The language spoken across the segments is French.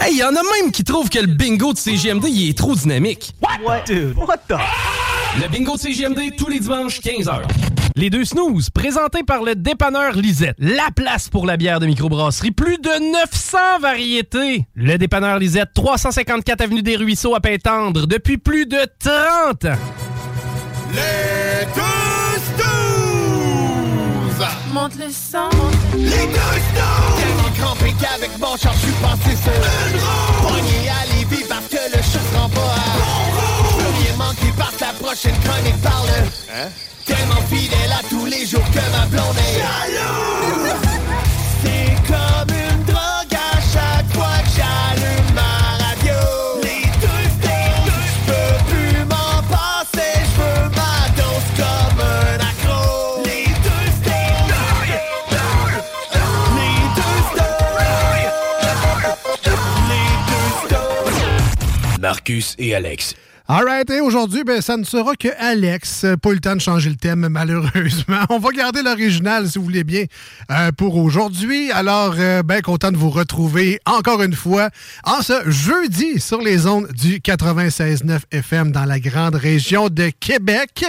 Hey, y en a même qui trouvent que le bingo de CGMD il est trop dynamique. What? Dude, what the? Le bingo de CGMD tous les dimanches 15h. Les deux snooze, présentés par le dépanneur Lisette. La place pour la bière de microbrasserie. Plus de 900 variétés. Le dépanneur Lisette, 354 Avenue des Ruisseaux à Pintendre, depuis plus de 30 ans. Les deux snooze! Monte le sang. Les deux snooze! Qu'avec mon char, je suis passé sur une roue! Pogné à Lévis parce que le chat se rend pas à! Peux rien manquer parce que la prochaine chronique parle Hein? Tellement fidèle à tous les jours que ma blonde est! Marcus et Alex. Alright, et aujourd'hui, ben, ça ne sera que Alex. Pas eu le temps de changer le thème, malheureusement. On va garder l'original, si vous voulez bien, euh, pour aujourd'hui. Alors, euh, ben, content de vous retrouver encore une fois en ce jeudi sur les ondes du 96.9 FM dans la grande région de Québec.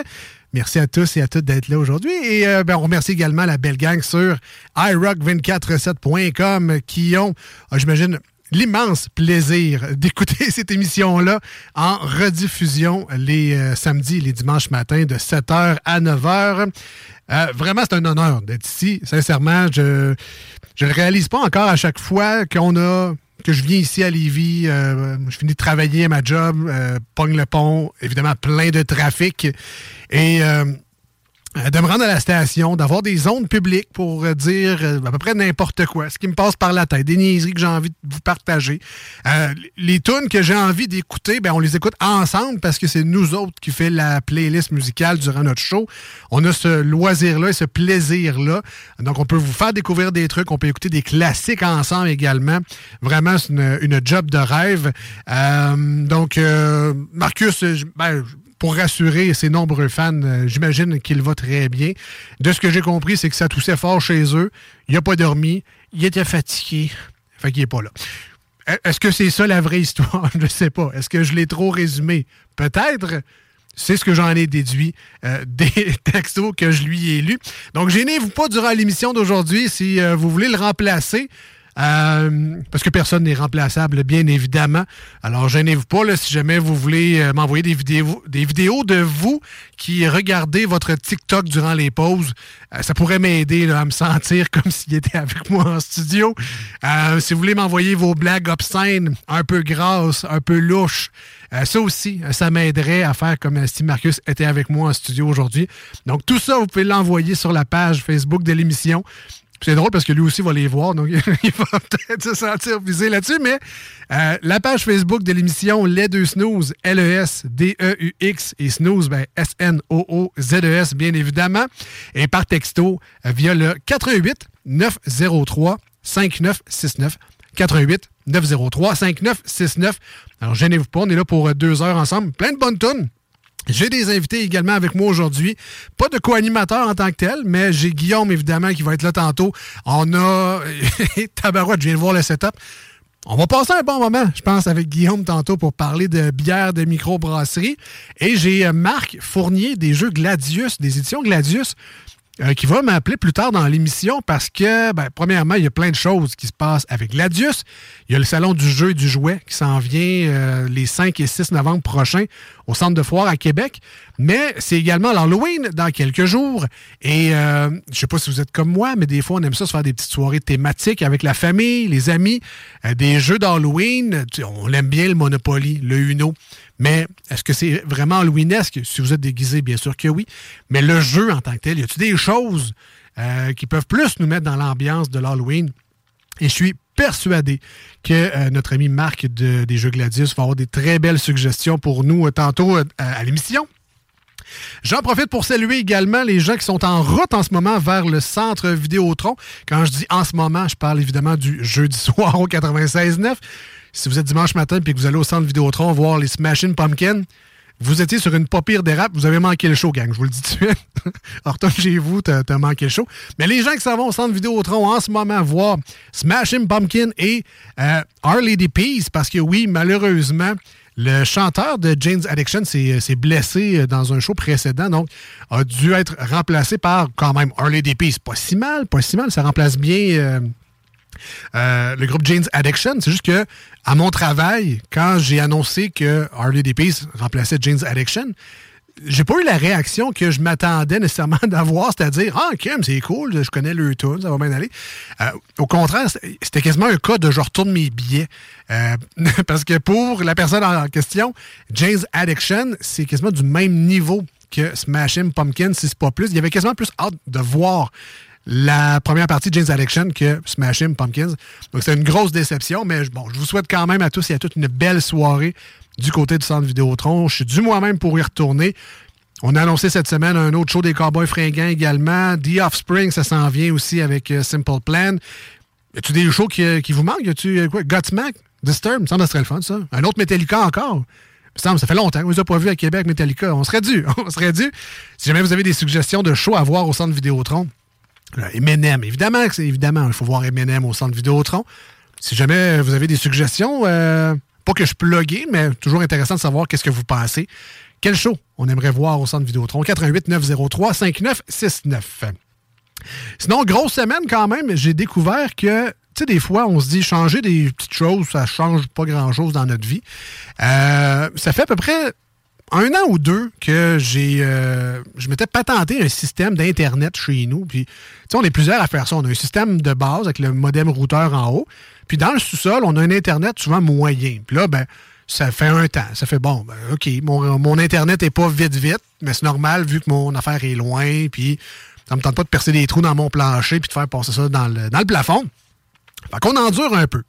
Merci à tous et à toutes d'être là aujourd'hui. Et euh, ben, on remercie également la belle gang sur iRock247.com qui ont, euh, j'imagine, l'immense plaisir d'écouter cette émission-là en rediffusion les euh, samedis et les dimanches matins de 7h à 9h. Euh, vraiment, c'est un honneur d'être ici. Sincèrement, je je le réalise pas encore à chaque fois qu'on a que je viens ici à Lévis, euh, je finis de travailler à ma job, pogne le pont, évidemment plein de trafic. Et de me rendre à la station, d'avoir des zones publiques pour euh, dire euh, à peu près n'importe quoi, ce qui me passe par la tête, des niaiseries que j'ai envie de vous partager. Euh, les tunes que j'ai envie d'écouter, ben, on les écoute ensemble parce que c'est nous autres qui fait la playlist musicale durant notre show. On a ce loisir-là et ce plaisir-là. Donc, on peut vous faire découvrir des trucs, on peut écouter des classiques ensemble également. Vraiment, c'est une, job de rêve. Euh, donc, euh, Marcus, ben, pour rassurer ses nombreux fans, euh, j'imagine qu'il va très bien. De ce que j'ai compris, c'est que ça toussait fort chez eux. Il n'a pas dormi. Il était fatigué. Fait qu'il n'est pas là. E- Est-ce que c'est ça la vraie histoire? Je ne sais pas. Est-ce que je l'ai trop résumé? Peut-être. C'est ce que j'en ai déduit euh, des textos que je lui ai lus. Donc, gênez-vous pas durant l'émission d'aujourd'hui si euh, vous voulez le remplacer. Euh, parce que personne n'est remplaçable, bien évidemment. Alors, gênez-vous pas là, si jamais vous voulez euh, m'envoyer des vidéos, des vidéos de vous qui regardez votre TikTok durant les pauses. Euh, ça pourrait m'aider à me sentir comme s'il était avec moi en studio. Si vous voulez m'envoyer vos blagues obscènes, un peu grasses, un peu louches, ça aussi, ça m'aiderait à faire comme si Marcus était avec moi en studio aujourd'hui. Donc, tout ça, vous pouvez l'envoyer sur la page Facebook de l'émission. C'est drôle parce que lui aussi va les voir, donc il va peut-être se sentir visé là-dessus. Mais euh, la page Facebook de l'émission Les Deux Snooze, L-E-S-D-E-U-X et Snooze, ben, S-N-O-O-Z-E-S, bien évidemment. Et par texto euh, via le 88 903 5969. 88 903 5969. Alors, gênez-vous pas, on est là pour euh, deux heures ensemble. Plein de bonnes tonnes. J'ai des invités également avec moi aujourd'hui. Pas de co-animateur en tant que tel, mais j'ai Guillaume, évidemment, qui va être là tantôt. On a... Tabarouette, je viens de voir le setup. On va passer un bon moment, je pense, avec Guillaume tantôt pour parler de bière de microbrasserie. Et j'ai euh, Marc Fournier des jeux Gladius, des éditions Gladius. Euh, qui va m'appeler plus tard dans l'émission parce que, ben, premièrement, il y a plein de choses qui se passent avec Gladius. Il y a le salon du jeu et du jouet qui s'en vient euh, les 5 et 6 novembre prochains au centre de foire à Québec. Mais c'est également l'Halloween dans quelques jours. Et euh, je sais pas si vous êtes comme moi, mais des fois, on aime ça se faire des petites soirées thématiques avec la famille, les amis, des jeux d'Halloween. On aime bien le Monopoly, le Uno. Mais est-ce que c'est vraiment halloweenesque? Si vous êtes déguisé, bien sûr que oui. Mais le jeu en tant que tel, y a-t-il des choses euh, qui peuvent plus nous mettre dans l'ambiance de l'Halloween? Et je suis persuadé que euh, notre ami Marc des Jeux Gladius va avoir des très belles suggestions pour nous euh, tantôt à l'émission. J'en profite pour saluer également les gens qui sont en route en ce moment vers le centre Vidéotron. Quand je dis en ce moment, je parle évidemment du jeudi soir au 96.9 si vous êtes dimanche matin et que vous allez au centre Vidéotron voir les Smashing Pumpkins, vous étiez sur une pas pire dérap, vous avez manqué le show, gang. Je vous le dis tout de suite. retourne chez vous, t'as as manqué le show. Mais les gens qui s'en vont au centre Vidéotron en ce moment voir Smashing Pumpkin et euh, Our Lady Peace, parce que oui, malheureusement, le chanteur de Jane's Addiction s'est blessé dans un show précédent, donc a dû être remplacé par quand même Our Lady Peace. Pas si mal, pas si mal. Ça remplace bien euh, euh, le groupe Jane's Addiction. C'est juste que, à mon travail, quand j'ai annoncé que Harley Peace remplaçait Jane's Addiction, j'ai pas eu la réaction que je m'attendais nécessairement d'avoir, c'est-à-dire Ah, Kim, c'est cool, je connais le tour, ça va bien aller. Euh, au contraire, c'était quasiment un cas de je retourne mes billets. Euh, parce que pour la personne en question, Jane's Addiction, c'est quasiment du même niveau que Smashing Pumpkin, si c'est pas plus. Il y avait quasiment plus hâte de voir la première partie de James Addiction que Smash Him Pumpkins. Donc, c'est une grosse déception, mais bon, je vous souhaite quand même à tous et à toutes une belle soirée du côté du centre Vidéotron. Je suis dû moi-même pour y retourner. On a annoncé cette semaine un autre show des Cowboys fringants également. The Offspring, ça s'en vient aussi avec euh, Simple Plan. Y a-tu des shows qui, qui vous manquent? Y a-tu euh, quoi? Godsmack? Disturb? me semble que serait le fun, ça. Un autre Metallica encore? Ça, ça fait longtemps qu'on ne les pas vus à Québec, Metallica. On serait dû. On serait dû. Si jamais vous avez des suggestions de shows à voir au centre Vidéotron, M&M, évidemment, évidemment, il faut voir M&M au centre Vidéotron. Si jamais vous avez des suggestions, euh, pas que je plugué, mais toujours intéressant de savoir qu'est-ce que vous pensez. Quel show on aimerait voir au centre Vidéotron? 88 903 5969. Sinon, grosse semaine quand même, j'ai découvert que, tu sais, des fois, on se dit changer des petites choses, ça change pas grand-chose dans notre vie. Euh, ça fait à peu près un an ou deux que j'ai euh, je m'étais patenté un système d'Internet chez nous. Puis, on est plusieurs à faire ça. On a un système de base avec le modem routeur en haut. Puis dans le sous-sol, on a un Internet souvent moyen. Puis là, ben, ça fait un temps. Ça fait bon, ben, OK, mon, Internet n'est pas vite, vite, mais c'est normal vu que mon affaire est loin. Puis ça me tente pas de percer des trous dans mon plancher puis de faire passer ça dans le, dans le plafond. Fait qu'on endure un peu.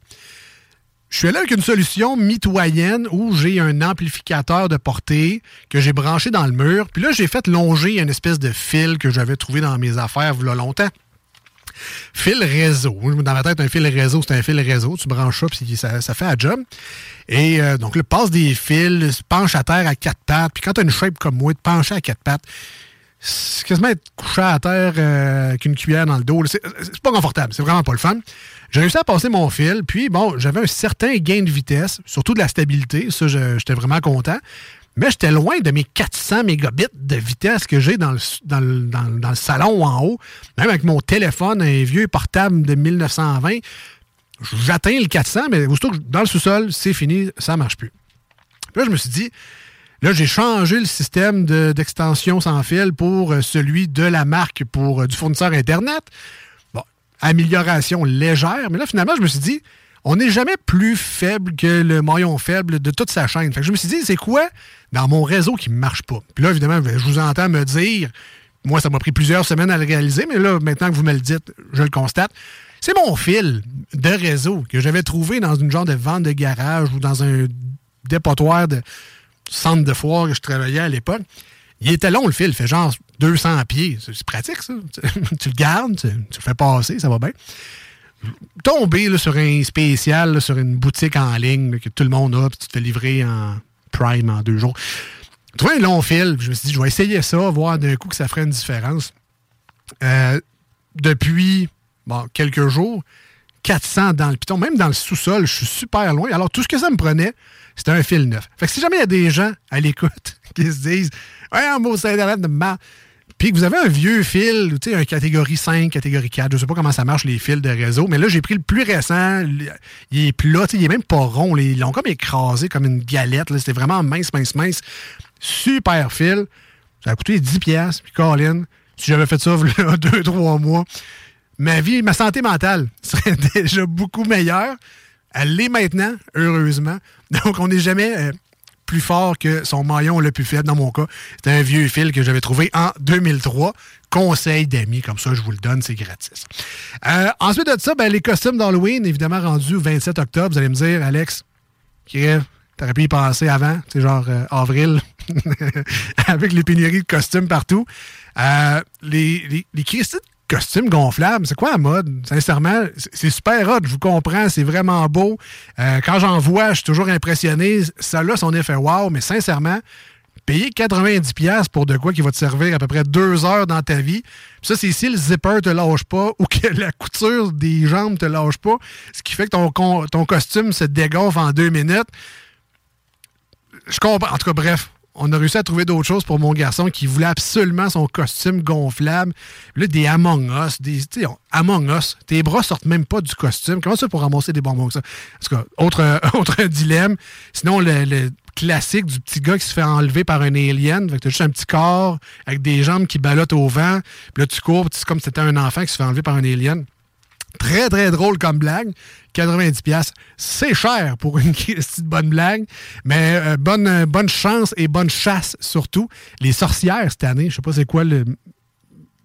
Je suis allé avec une solution mitoyenne où j'ai un amplificateur de portée que j'ai branché dans le mur. Puis là, j'ai fait longer une espèce de fil que j'avais trouvé dans mes affaires il y a longtemps. Fil réseau. Dans ma tête, un fil réseau, c'est un fil réseau. Tu branches ça, puis ça, fait un job. Et euh, donc, là, passe des fils, penche à terre à quatre pattes. Puis quand tu as une shape comme moi, de pencher à quatre pattes, c'est quasiment être couché à terre euh, avec une cuillère dans le dos. C'est pas confortable. C'est vraiment pas le fun. J'ai réussi à passer mon fil. Puis, bon, j'avais un certain gain de vitesse, surtout de la stabilité. Ça, j'étais vraiment content. Mais j'étais loin de mes 400 mégabits de vitesse que j'ai dans le, dans, le, salon en haut. Même avec mon téléphone, un vieux portable de 1920, j'atteins le 400, mais dans le sous-sol, c'est fini, ça marche plus. Puis là, je me suis dit, Là, j'ai changé le système d'extension sans fil pour euh, celui de la marque pour euh, du fournisseur Internet. Amélioration légère, mais là, finalement, je me suis dit, on n'est jamais plus faible que le maillon faible de toute sa chaîne. Fait je me suis dit, c'est quoi dans mon réseau qui ne marche pas? Puis là, évidemment, je vous entends me dire, moi, ça m'a pris plusieurs semaines à le réaliser, mais là, maintenant que vous me le dites, je le constate. C'est mon fil de réseau que j'avais trouvé dans une genre de vente de garage ou dans un dépotoir de, centre de foire que je travaillais à l'époque, il était long le fil, il fait genre 200 pieds. C'est pratique, ça. tu le gardes, tu, le fais passer, ça va bien. Tomber sur un spécial, sur une boutique en ligne que tout le monde a, puis tu te fais livrer en Prime en deux jours. Trouver un long fil, je me suis dit, je vais essayer ça, voir d'un coup que ça ferait une différence. Euh, depuis quelques jours, 400 dans le piton, même dans le sous-sol, je suis super loin. Alors, tout ce que ça me prenait, c'était un fil neuf. Fait que si jamais il y a des gens à l'écoute qui se disent Ouais, un mot Internet de mal, puis que vous avez un vieux fil, tu sais, un catégorie 5, catégorie 4, je sais pas comment ça marche les fils de réseau, mais là, j'ai pris le plus récent, il est plat, il est même pas rond, ils l'ont comme écrasé comme une galette, c'était vraiment mince, mince, mince, super fil, ça a coûté 10 pièces puis Colin, si j'avais fait ça il y a 2-3 mois, ma vie, ma santé mentale serait déjà beaucoup meilleure. Elle l'est maintenant, heureusement. Donc, on n'est jamais euh, plus fort que son maillon le plus faible dans mon cas. C'est un vieux fil que j'avais trouvé en 2003. Conseil d'amis, comme ça, je vous le donne, c'est gratis. Euh, ensuite de ça, ben, les costumes d'Halloween, évidemment rendus 27 octobre. Vous allez me dire, Alex, t'aurais pu y penser avant, c'est genre euh, avril, avec les pénuries de costumes partout. les, les, les costume gonflable, c'est quoi la mode? Sincèrement, c'est super hot, je vous comprends, c'est vraiment beau. Euh, quand j'en vois, je suis toujours impressionné. Ça a son effet wow, mais sincèrement, payer 90$ pour de quoi qui va te servir à peu près deux heures dans ta vie. ça, c'est si le zipper te lâche pas ou que la couture des jambes te lâche pas, ce qui fait que ton, ton costume se dégonfle en deux minutes. Je comprends. En tout cas, bref, on a réussi à trouver d'autres choses pour mon garçon qui voulait absolument son costume gonflable. Là, des Among Us, des, Among Us, tes bras sortent même pas du costume. Comment ça pour ramasser des bonbons que ça? En tout cas, autre, autre dilemme. Sinon, le, classique du petit gars qui se fait enlever par un alien. Fait que t'as juste un petit corps avec des jambes qui ballottent au vent. Puis là, tu cours, c'est comme si c'était un enfant qui se fait enlever par un alien. Très, très drôle comme blague. 90$, c'est cher pour une petite bonne blague, mais euh, bonne, euh, bonne chance et bonne chasse surtout. Les sorcières cette année, je sais pas c'est quoi le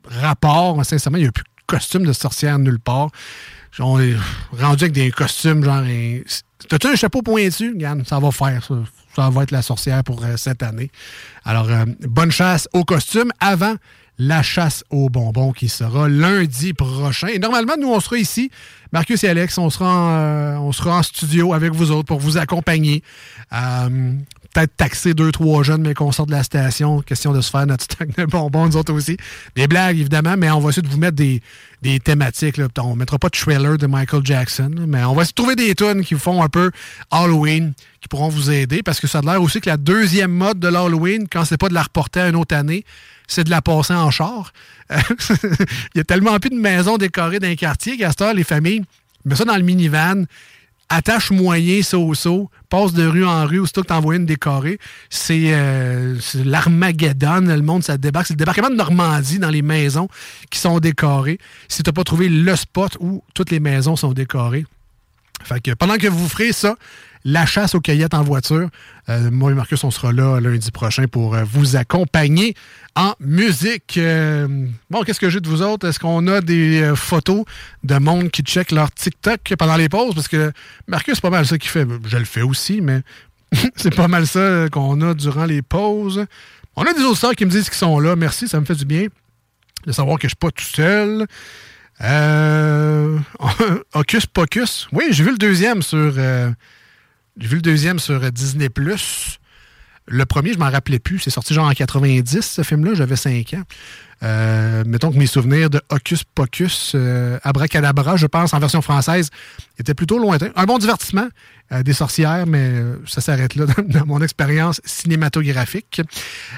rapport, sincèrement, il n'y a plus de costume de sorcière nulle part. On est rendu avec des costumes genre. T'as-tu un chapeau pointu? Regarde, ça va faire ça. Ça va être la sorcière pour euh, cette année. Alors, bonne chasse au costume avant la chasse aux bonbons qui sera lundi prochain. Et normalement, nous, on sera ici, Marcus et Alex, on sera en, euh, on sera en studio avec vous autres pour vous accompagner. Euh, peut-être taxer deux, trois jeunes, mais qu'on sorte de la station. Question de se faire notre stock de bonbons, nous autres aussi. Des blagues, évidemment, mais on va essayer de vous mettre des, des thématiques. On ne mettra pas de trailer de Michael Jackson, mais on va essayer de trouver des tunes qui font un peu Halloween, qui pourront vous aider, parce que ça a l'air aussi que la deuxième mode de l'Halloween, quand c'est pas de la reporter à une autre année, c'est de la passer en char. Il y a tellement plus de maisons décorées dans les quartiers qu'à ce les familles mettent ça dans le minivan, attache moyen, saut saut, passe de rue en rue, aussitôt que t'envoies une décorée. C'est euh, l'Armageddon, le monde, ça débarque. C'est le débarquement de Normandie dans les maisons qui sont décorées. Si t'as pas trouvé le spot où toutes les maisons sont décorées. Fait que pendant que vous ferez ça, la chasse aux caillettes en voiture. Euh, moi et Marcus, on sera là lundi prochain pour euh, vous accompagner en musique. Euh, bon, qu'est-ce que j'ai de vous autres? Est-ce qu'on a des photos de monde qui check leur TikTok pendant les pauses? Parce que Marcus, c'est pas mal ça qu'il fait. Je le fais aussi, mais c'est pas mal ça qu'on a durant les pauses. On a des auditeurs qui me disent qu'ils sont là. Merci, ça me fait du bien de savoir que je suis pas tout seul. Euh, Ocus Pocus. Oui, j'ai vu le deuxième sur j'ai vu le deuxième sur Disney+. Le premier, je m'en rappelais plus. C'est sorti genre en 90, ce film-là. J'avais 5 ans. Euh, mettons que mes souvenirs de Hocus Pocus, euh, Abracadabra, je pense, en version française, étaient plutôt lointains. Un bon divertissement euh, des sorcières, mais ça s'arrête là dans, mon expérience cinématographique.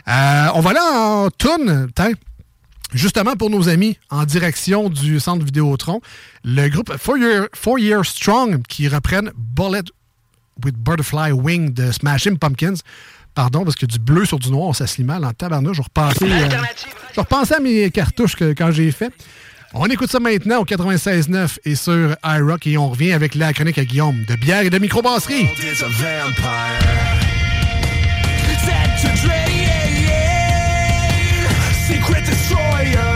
on va là en tourne, Justement pour nos amis en direction du centre Vidéotron, le groupe Four Year, Strong qui reprennent Bullet with Butterfly Wing de Smashing Pumpkins. Pardon, parce que du bleu sur du noir, ça se lit mal en tabarnouche. Je repensais, euh, à mes cartouches quand j'ai fait. On écoute ça maintenant au 96.9 et sur iRock et on revient avec la chronique à Guillaume de bière et de microbrasserie. fire.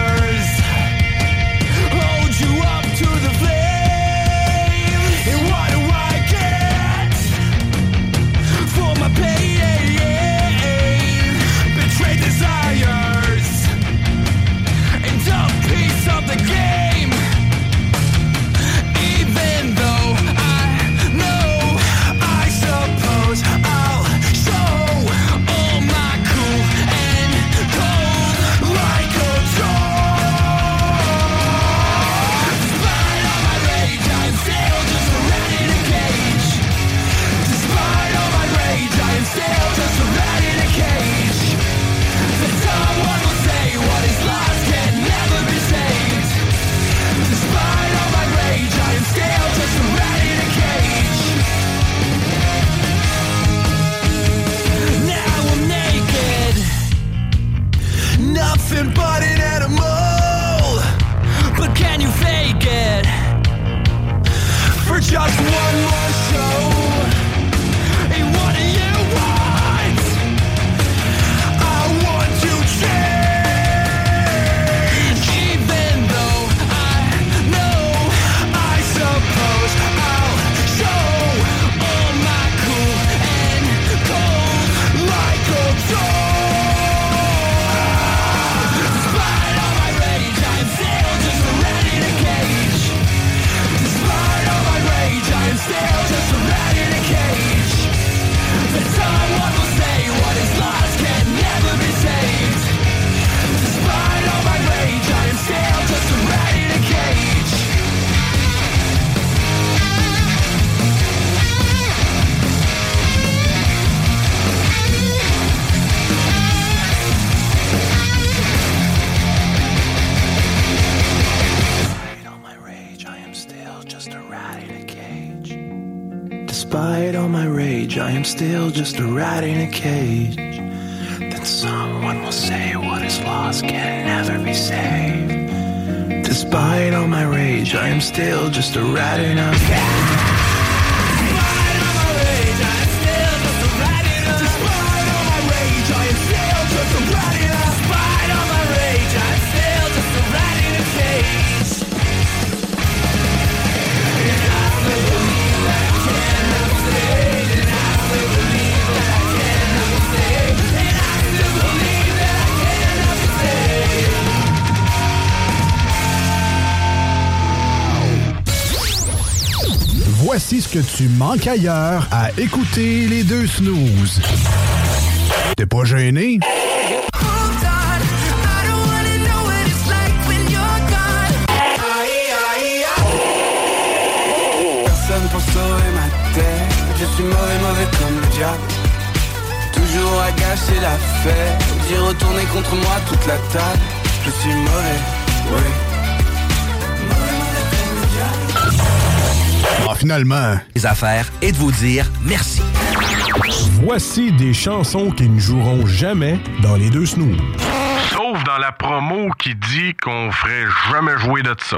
nothing but an animal. But can you fake it? For just one more still just a rat in a cage. Then someone will say what is lost can never be saved. Despite all my rage, I am still just a rat in a cage. Voici ce que tu manques ailleurs à écouter les deux snooze. T'es pas gêné? Personne pour sauver ma tête. Je suis mauvais, mauvais comme le diable. Toujours à gâcher la fête. D'y retourner contre moi toute la table. Je suis mauvais, oui Ah, finalement. Les affaires et de vous dire merci. Voici des chansons qui ne joueront jamais dans les deux snooze. Sauf dans la promo qui dit qu'on ferait jamais jouer de ça.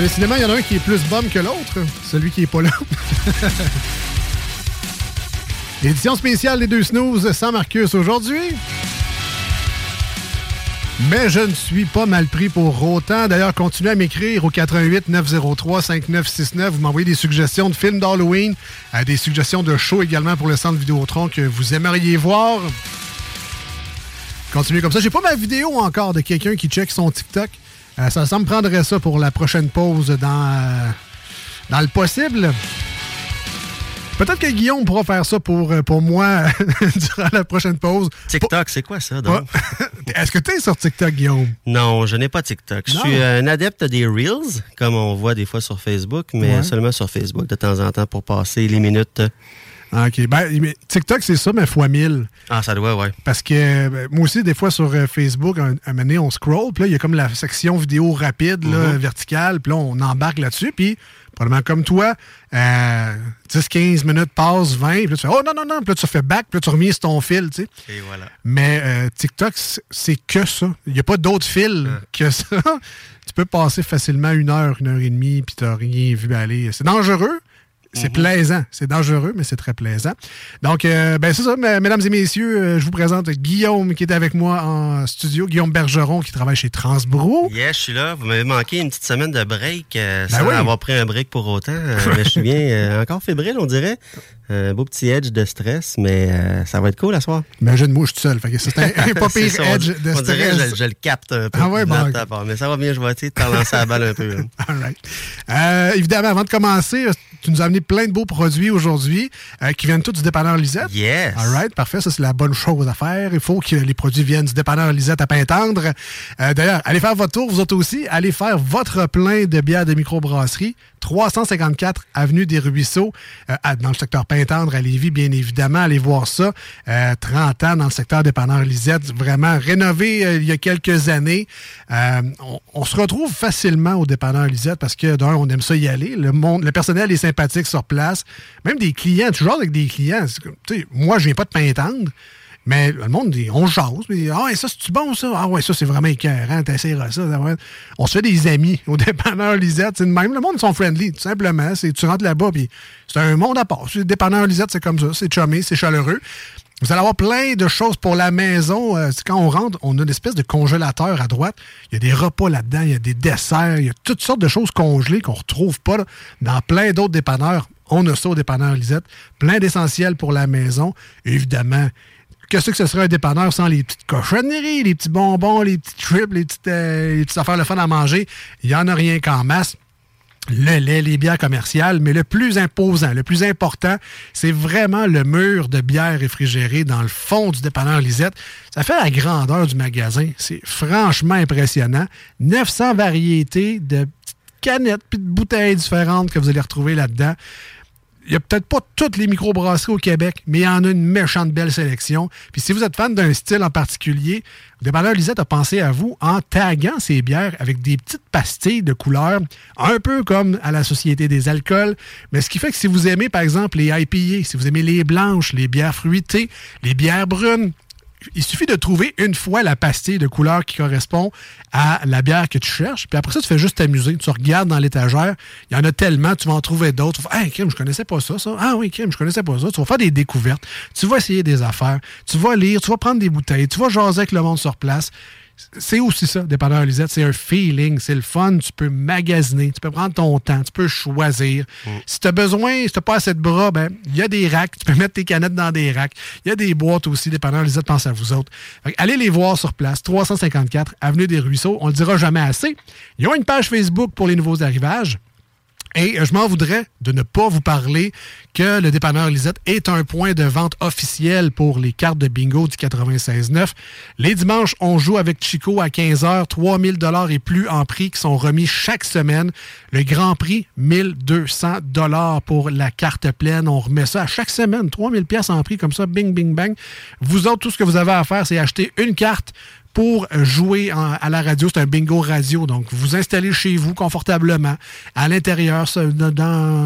Décidément, il y en a un qui est plus bum que l'autre, celui qui est pas là. Édition spéciale des deux snooze sans Marcus aujourd'hui. Mais je ne suis pas mal pris pour autant. D'ailleurs, continuez à m'écrire au 88 903 5969. Vous m'envoyez des suggestions de films d'Halloween, euh, des suggestions de shows également pour le centre Vidéotron que vous aimeriez voir. Continuez comme ça. J'ai pas ma vidéo encore de quelqu'un qui check son TikTok. Euh, ça, ça me prendrait ça pour la prochaine pause dans, euh, dans le possible. Peut-être que Guillaume pourra faire ça pour, euh, pour moi durant la prochaine pause. TikTok, c'est quoi ça, donc? Est-ce que tu es sur TikTok, Guillaume? Non, je n'ai pas TikTok. Je suis un adepte des Reels, comme on voit des fois sur Facebook, mais Ouais. seulement sur Facebook de temps en temps pour passer les minutes. Ah, OK. Ben, TikTok, c'est ça, mais fois 1000. Ah, ça doit, ouais. Parce que ben, moi aussi, des fois, sur euh, Facebook, un, un moment donné, on scroll, puis là, il y a comme la section vidéo rapide, là, Mhm. verticale, puis là, on embarque là-dessus, puis probablement comme toi, euh, 10-15 minutes passent, 20, puis là, tu fais « Oh non, non, non », puis là, tu fais back, puis là, tu reviens sur ton fil, tu sais. Et voilà. Mais euh, TikTok, c'est- que ça. Il n'y a pas d'autre fil que ça. tu peux passer facilement une heure, une heure et demie, puis tu n'as rien vu aller. C'est dangereux, C'est plaisant. C'est dangereux, mais c'est très plaisant. Donc, euh, ben c'est ça, mesdames et messieurs, euh, je vous présente Guillaume qui est avec moi en studio. Guillaume Bergeron qui travaille chez Transbro. Yes, je suis là. Vous m'avez manqué une petite semaine de break euh, Ben sans oui. avoir pris un break pour autant. Euh, mais je suis bien encore fébrile, on dirait. Un beau petit edge de stress, mais ça va être cool à soir. Imagine-moi, je suis seul. Fait que c'est un, un pas pire C'est ça, on- edge de on dirait stress. je, je le capte un peu. Ah ouais, bon. Mais ça va bien, je vais essayer de t'en lancer la balle un peu. hein. All right. Évidemment, avant de commencer, tu nous as amené plein de beaux produits aujourd'hui euh, qui viennent tous du dépanneur Lisette. Yes. All right, parfait. Ça, c'est la bonne chose à faire. Il faut que les produits viennent du dépanneur Lisette à Pintendre. Euh, D'ailleurs, allez faire votre tour, vous autres aussi. Allez faire votre plein de bières de microbrasserie. 354 Avenue des Ruisseaux, euh, dans le secteur Pintendre à Lévis, bien évidemment. Allez voir ça. Euh, 30 ans dans le secteur dépanneur Lisette. Vraiment rénové euh, il y a quelques années. Euh, on, on se retrouve facilement au dépanneur Lisette parce que d'un, on aime ça y aller. Le, monde, le personnel est sur place. Même des clients, toujours avec des clients. Moi, je viens pas de Pintendre. Mais le monde, dit, on jase. ah ouais, ça, c'est bon, ça? Ah ouais, ça, c'est vraiment écœurant. T'essaieras ça. ça. On se fait des amis au dépanneur Lisette. Même. Le monde, ils sont friendly, tout simplement. C'est, tu rentres là-bas, puis c'est un monde à part. Le dépanneur Lisette, c'est comme ça. C'est chumé, c'est chaleureux. Vous allez avoir plein de choses pour la maison. Euh, quand on rentre, on a une espèce de congélateur à droite. Il y a des repas là-dedans, il y a des desserts, il y a toutes sortes de choses congelées qu'on retrouve pas dans plein d'autres dépanneurs. On a ça au dépanneur Lisette. Plein d'essentiels pour la maison. Évidemment, Qu'est-ce que ce serait un dépanneur sans les petites cochonneries, les petits bonbons, les petits trips, les petites, euh, les petites affaires le fun à manger? Il n'y en a rien qu'en masse. Le lait, les bières commerciales, mais le plus imposant, le plus important, c'est vraiment le mur de bières réfrigérées dans le fond du dépanneur Lisette. Ça fait la grandeur du magasin. C'est franchement impressionnant. 900 variétés de petites canettes puis de bouteilles différentes que vous allez retrouver là-dedans. Il n'y a peut-être pas toutes les microbrasseries au Québec, mais il y en a une méchante belle sélection. Puis si vous êtes fan d'un style en particulier, dépanneur Lisette a pensé à vous en taguant ces bières avec des petites pastilles de couleurs, un peu comme à la Société des alcools. Mais ce qui fait que si vous aimez, par exemple, les IPA, si vous aimez les blanches, les bières fruitées, les bières brunes, il suffit de trouver une fois la pastille de couleur qui correspond à la bière que tu cherches. Puis après ça, tu fais juste t'amuser. Tu regardes dans l'étagère. Il y en a tellement, tu vas en trouver d'autres. Tu vas hey, Kim, je connaissais pas ça, ça. Ah oui, Kim, je connaissais pas ça. Tu vas faire des découvertes. Tu vas essayer des affaires. Tu vas lire. Tu vas prendre des bouteilles. Tu vas jaser avec le monde sur place. C'est aussi ça, dépanneur Lisette. C'est un feeling, c'est le fun. Tu peux magasiner, tu peux prendre ton temps, tu peux choisir. Si tu as besoin, si tu pas assez de bras, ben il y a des racks. Tu peux mettre tes canettes dans des racks. Il y a des boîtes aussi. Dépanneur Lisette pense à vous autres. Allez les voir sur place. 354 Avenue des Ruisseaux. On le dira jamais assez. Ils ont une page Facebook pour les nouveaux arrivages. Et euh, je m'en voudrais de ne pas vous parler que le dépanneur Lisette est un point de vente officiel pour les cartes de bingo du 96.9. Les dimanches, on joue avec Chico à 15h, 3000 dollars et plus en prix qui sont remis chaque semaine. Le grand prix, 1200 dollars pour la carte pleine. On remet ça à chaque semaine, 3000 pièces en prix comme ça, bing, bing, bang. Vous autres, tout ce que vous avez à faire, c'est acheter une carte pour jouer à la radio. C'est un bingo radio. Donc, vous installez chez vous confortablement, à l'intérieur, dans,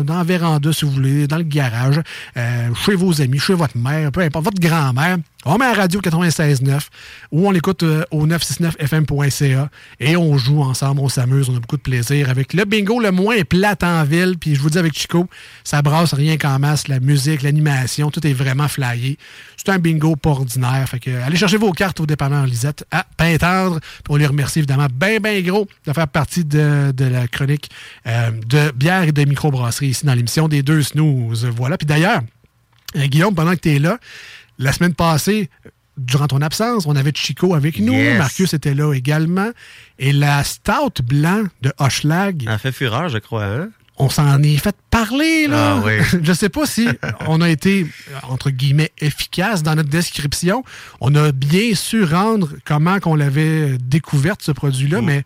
dans, la véranda, si vous voulez, dans le garage, euh, chez vos amis, chez votre mère, peu importe, votre grand-mère. On met la radio 96.9 ou on l'écoute euh, au 969fm.ca et on joue ensemble, on s'amuse, on a beaucoup de plaisir avec le bingo le moins plate en ville. Puis je vous dis avec Chico, ça brasse rien qu'en masse, la musique, l'animation, tout est vraiment flyé. C'est un bingo pas ordinaire. Fait que euh, allez chercher vos cartes au dépanneur Lisette à Pintendre pour les remercier évidemment bien, bien gros de faire partie de, de la chronique euh, de bière et de microbrasserie ici dans l'émission des deux snooze. Voilà. Puis d'ailleurs, euh, Guillaume, pendant que tu es là, la semaine passée, durant ton absence, on avait Chico avec nous. Yes. Marcus était là également. Et la Stout Blanc de Hochelag. Ça a fait fureur, je crois, hein? On s'en est fait parler, là. Ah oui. je sais pas si on a été, entre guillemets, efficace dans notre description. On a bien su rendre comment qu'on l'avait découverte, ce produit-là, mais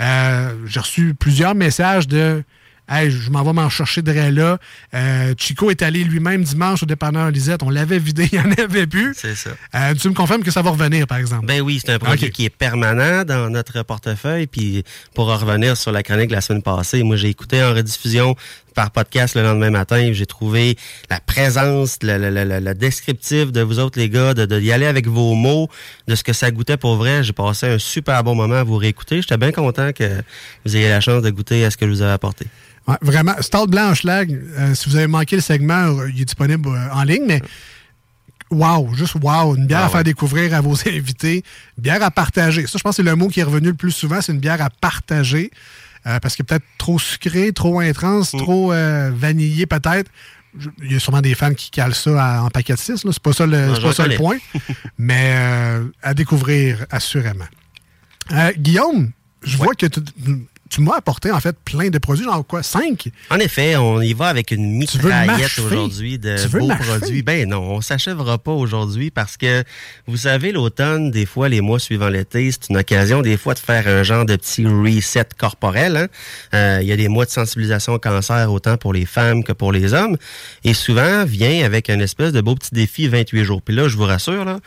euh, j'ai reçu plusieurs messages de Hey, je m'en vais m'en chercher de là. Euh, Chico est allé lui-même dimanche au dépanneur Lisette. On l'avait vidé, il n'y en avait plus. C'est ça. Euh, tu me confirmes que ça va revenir, par exemple? Ben oui, c'est un Ok. qui est permanent dans notre portefeuille. Puis pour en revenir sur la chronique de la semaine passée, moi j'ai écouté en rediffusion par podcast le lendemain matin. J'ai trouvé la présence, le, le, le- le descriptif de vous autres, les gars, de, de y aller avec vos mots, de ce que ça goûtait pour vrai. J'ai passé un super bon moment à vous réécouter. J'étais bien content que vous ayez la chance de goûter à ce que je vous ai apporté. Ouais, vraiment, Stout Blanche Lag, euh, si vous avez manqué le segment, euh, il est disponible euh, en ligne, mais wow, juste wow, une bière Ah à faire découvrir à vos invités, une bière à partager. Ça, je pense que c'est le mot qui est revenu le plus souvent, c'est une bière à partager, euh, parce que peut-être trop sucré, trop intense, Mm. trop euh, vanillé peut-être. Il y a sûrement des fans qui calent ça en paquet de 6, c'est pas ça le, Non, pas ça le point, mais euh, à découvrir assurément. Guillaume, je vois que tu, tu m'as apporté en fait plein de produits, genre quoi, 5? En effet, on y va avec une mitraillette aujourd'hui de Tu veux beaux produits. Ben non, on s'achèvera pas aujourd'hui parce que vous savez, l'automne, des fois, les mois suivant l'été, c'est une occasion des fois de faire un genre de petit reset corporel. hein. Euh, Il y a des mois de sensibilisation au cancer autant pour les femmes que pour les hommes. Et souvent, vient avec un espèce de beau petit défi 28 jours. Puis là, je vous rassure, là,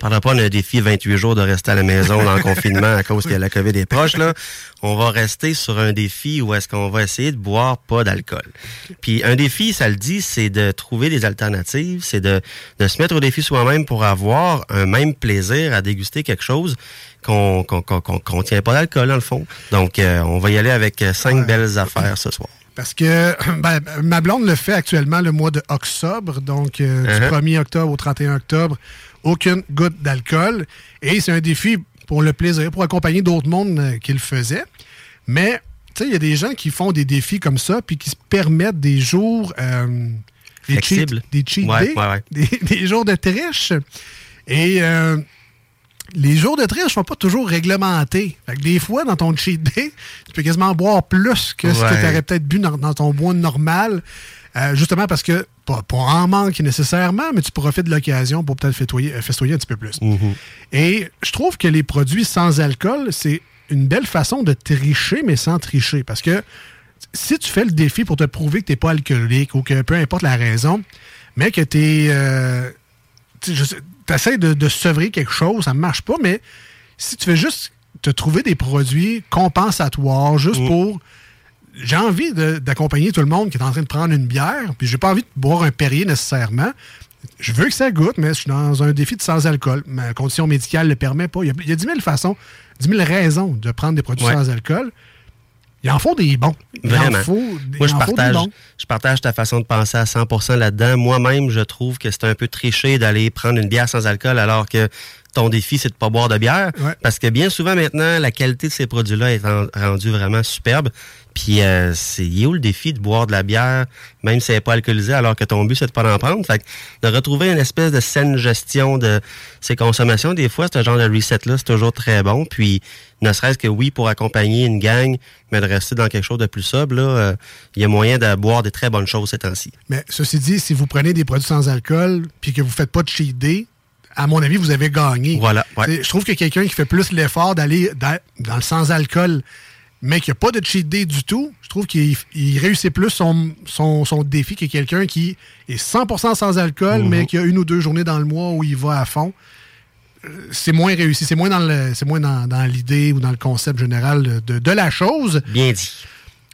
on parlera pas d'un défi 28 jours de rester à la maison dans le confinement à cause que la COVID est proche. Là. On va rester sur un défi où est-ce qu'on va essayer de boire pas d'alcool. Puis un défi, ça le dit, c'est de trouver des alternatives, c'est de, de se mettre au défi soi-même pour avoir un même plaisir à déguster quelque chose qu'on qu'on qu'on qu'on contient pas d'alcool, dans le fond. Donc, euh, on va y aller avec cinq belles affaires ce soir. Parce que ben, ma blonde le fait actuellement le mois de octobre, donc euh, du Uh-huh. 1er octobre au 31 octobre, aucune goutte d'alcool. Et c'est un défi pour le plaisir, pour accompagner d'autres mondes euh, qui le faisaient. Mais, tu sais, il y a des gens qui font des défis comme ça, puis qui se permettent des jours... euh, des cheat, des cheat Ouais, days, ouais, ouais. Des, des jours de triche. Et euh, les jours de triche ne sont pas toujours réglementés. Fait que des fois, dans ton cheat day, tu peux quasiment boire plus que ce que tu aurais peut-être bu dans, dans ton bois normal. Euh, justement parce que, pas, pas en manque nécessairement, mais tu profites de l'occasion pour peut-être festoyer, euh, festoyer un petit peu plus. Mm-hmm. Et je trouve que les produits sans alcool, c'est une belle façon de tricher, mais sans tricher. Parce que si tu fais le défi pour te prouver que tu n'es pas alcoolique ou que peu importe la raison, mais que tu es. tu essaies de, de sevrer quelque chose, ça ne marche pas, mais si tu fais juste te trouver des produits compensatoires, juste pour. J'ai envie d'accompagner tout le monde qui est en train de prendre une bière, puis j'ai pas envie de boire un Perrier nécessairement. Je veux que ça goûte, mais je suis dans un défi de sans-alcool. Ma condition médicale ne le permet pas. Il y, a, il y a 10 000 façons, 10 000 raisons de prendre des produits Ouais. sans alcool. Il en faut des bons. Il Vraiment. en faut, Moi, je en faut des partage, bons. je partage ta façon de penser à 100% là-dedans. Moi-même, je trouve que c'est un peu triché d'aller prendre une bière sans alcool alors que ton défi, c'est de pas boire de bière. Parce que bien souvent maintenant, la qualité de ces produits-là est en- rendue vraiment superbe. Puis, euh, c'est il est où le défi de boire de la bière, même si elle n'est pas alcoolisée, alors que ton but, c'est de pas en prendre? Fait que de retrouver une espèce de saine gestion de ces consommations, des fois, ce genre de reset-là, c'est toujours très bon. Puis, ne serait-ce que oui, pour accompagner une gang, mais de rester dans quelque chose de plus sobre, là, euh, il y a moyen de boire des très bonnes choses ces temps-ci. Mais ceci dit, si vous prenez des produits sans alcool puis que vous faites pas de cheat day, à mon avis, vous avez gagné. Voilà, ouais. Je trouve que quelqu'un qui fait plus l'effort d'aller dans, le sans-alcool, mais qui n'a pas de cheat day du tout, je trouve qu'il il réussit plus son, son, son défi que quelqu'un qui est 100% sans alcool, Mhm. mais qui a une ou deux journées dans le mois où il va à fond. Euh, C'est moins réussi. C'est moins dans le- c'est moins dans, dans l'idée ou dans le concept général de, de la chose. Bien dit.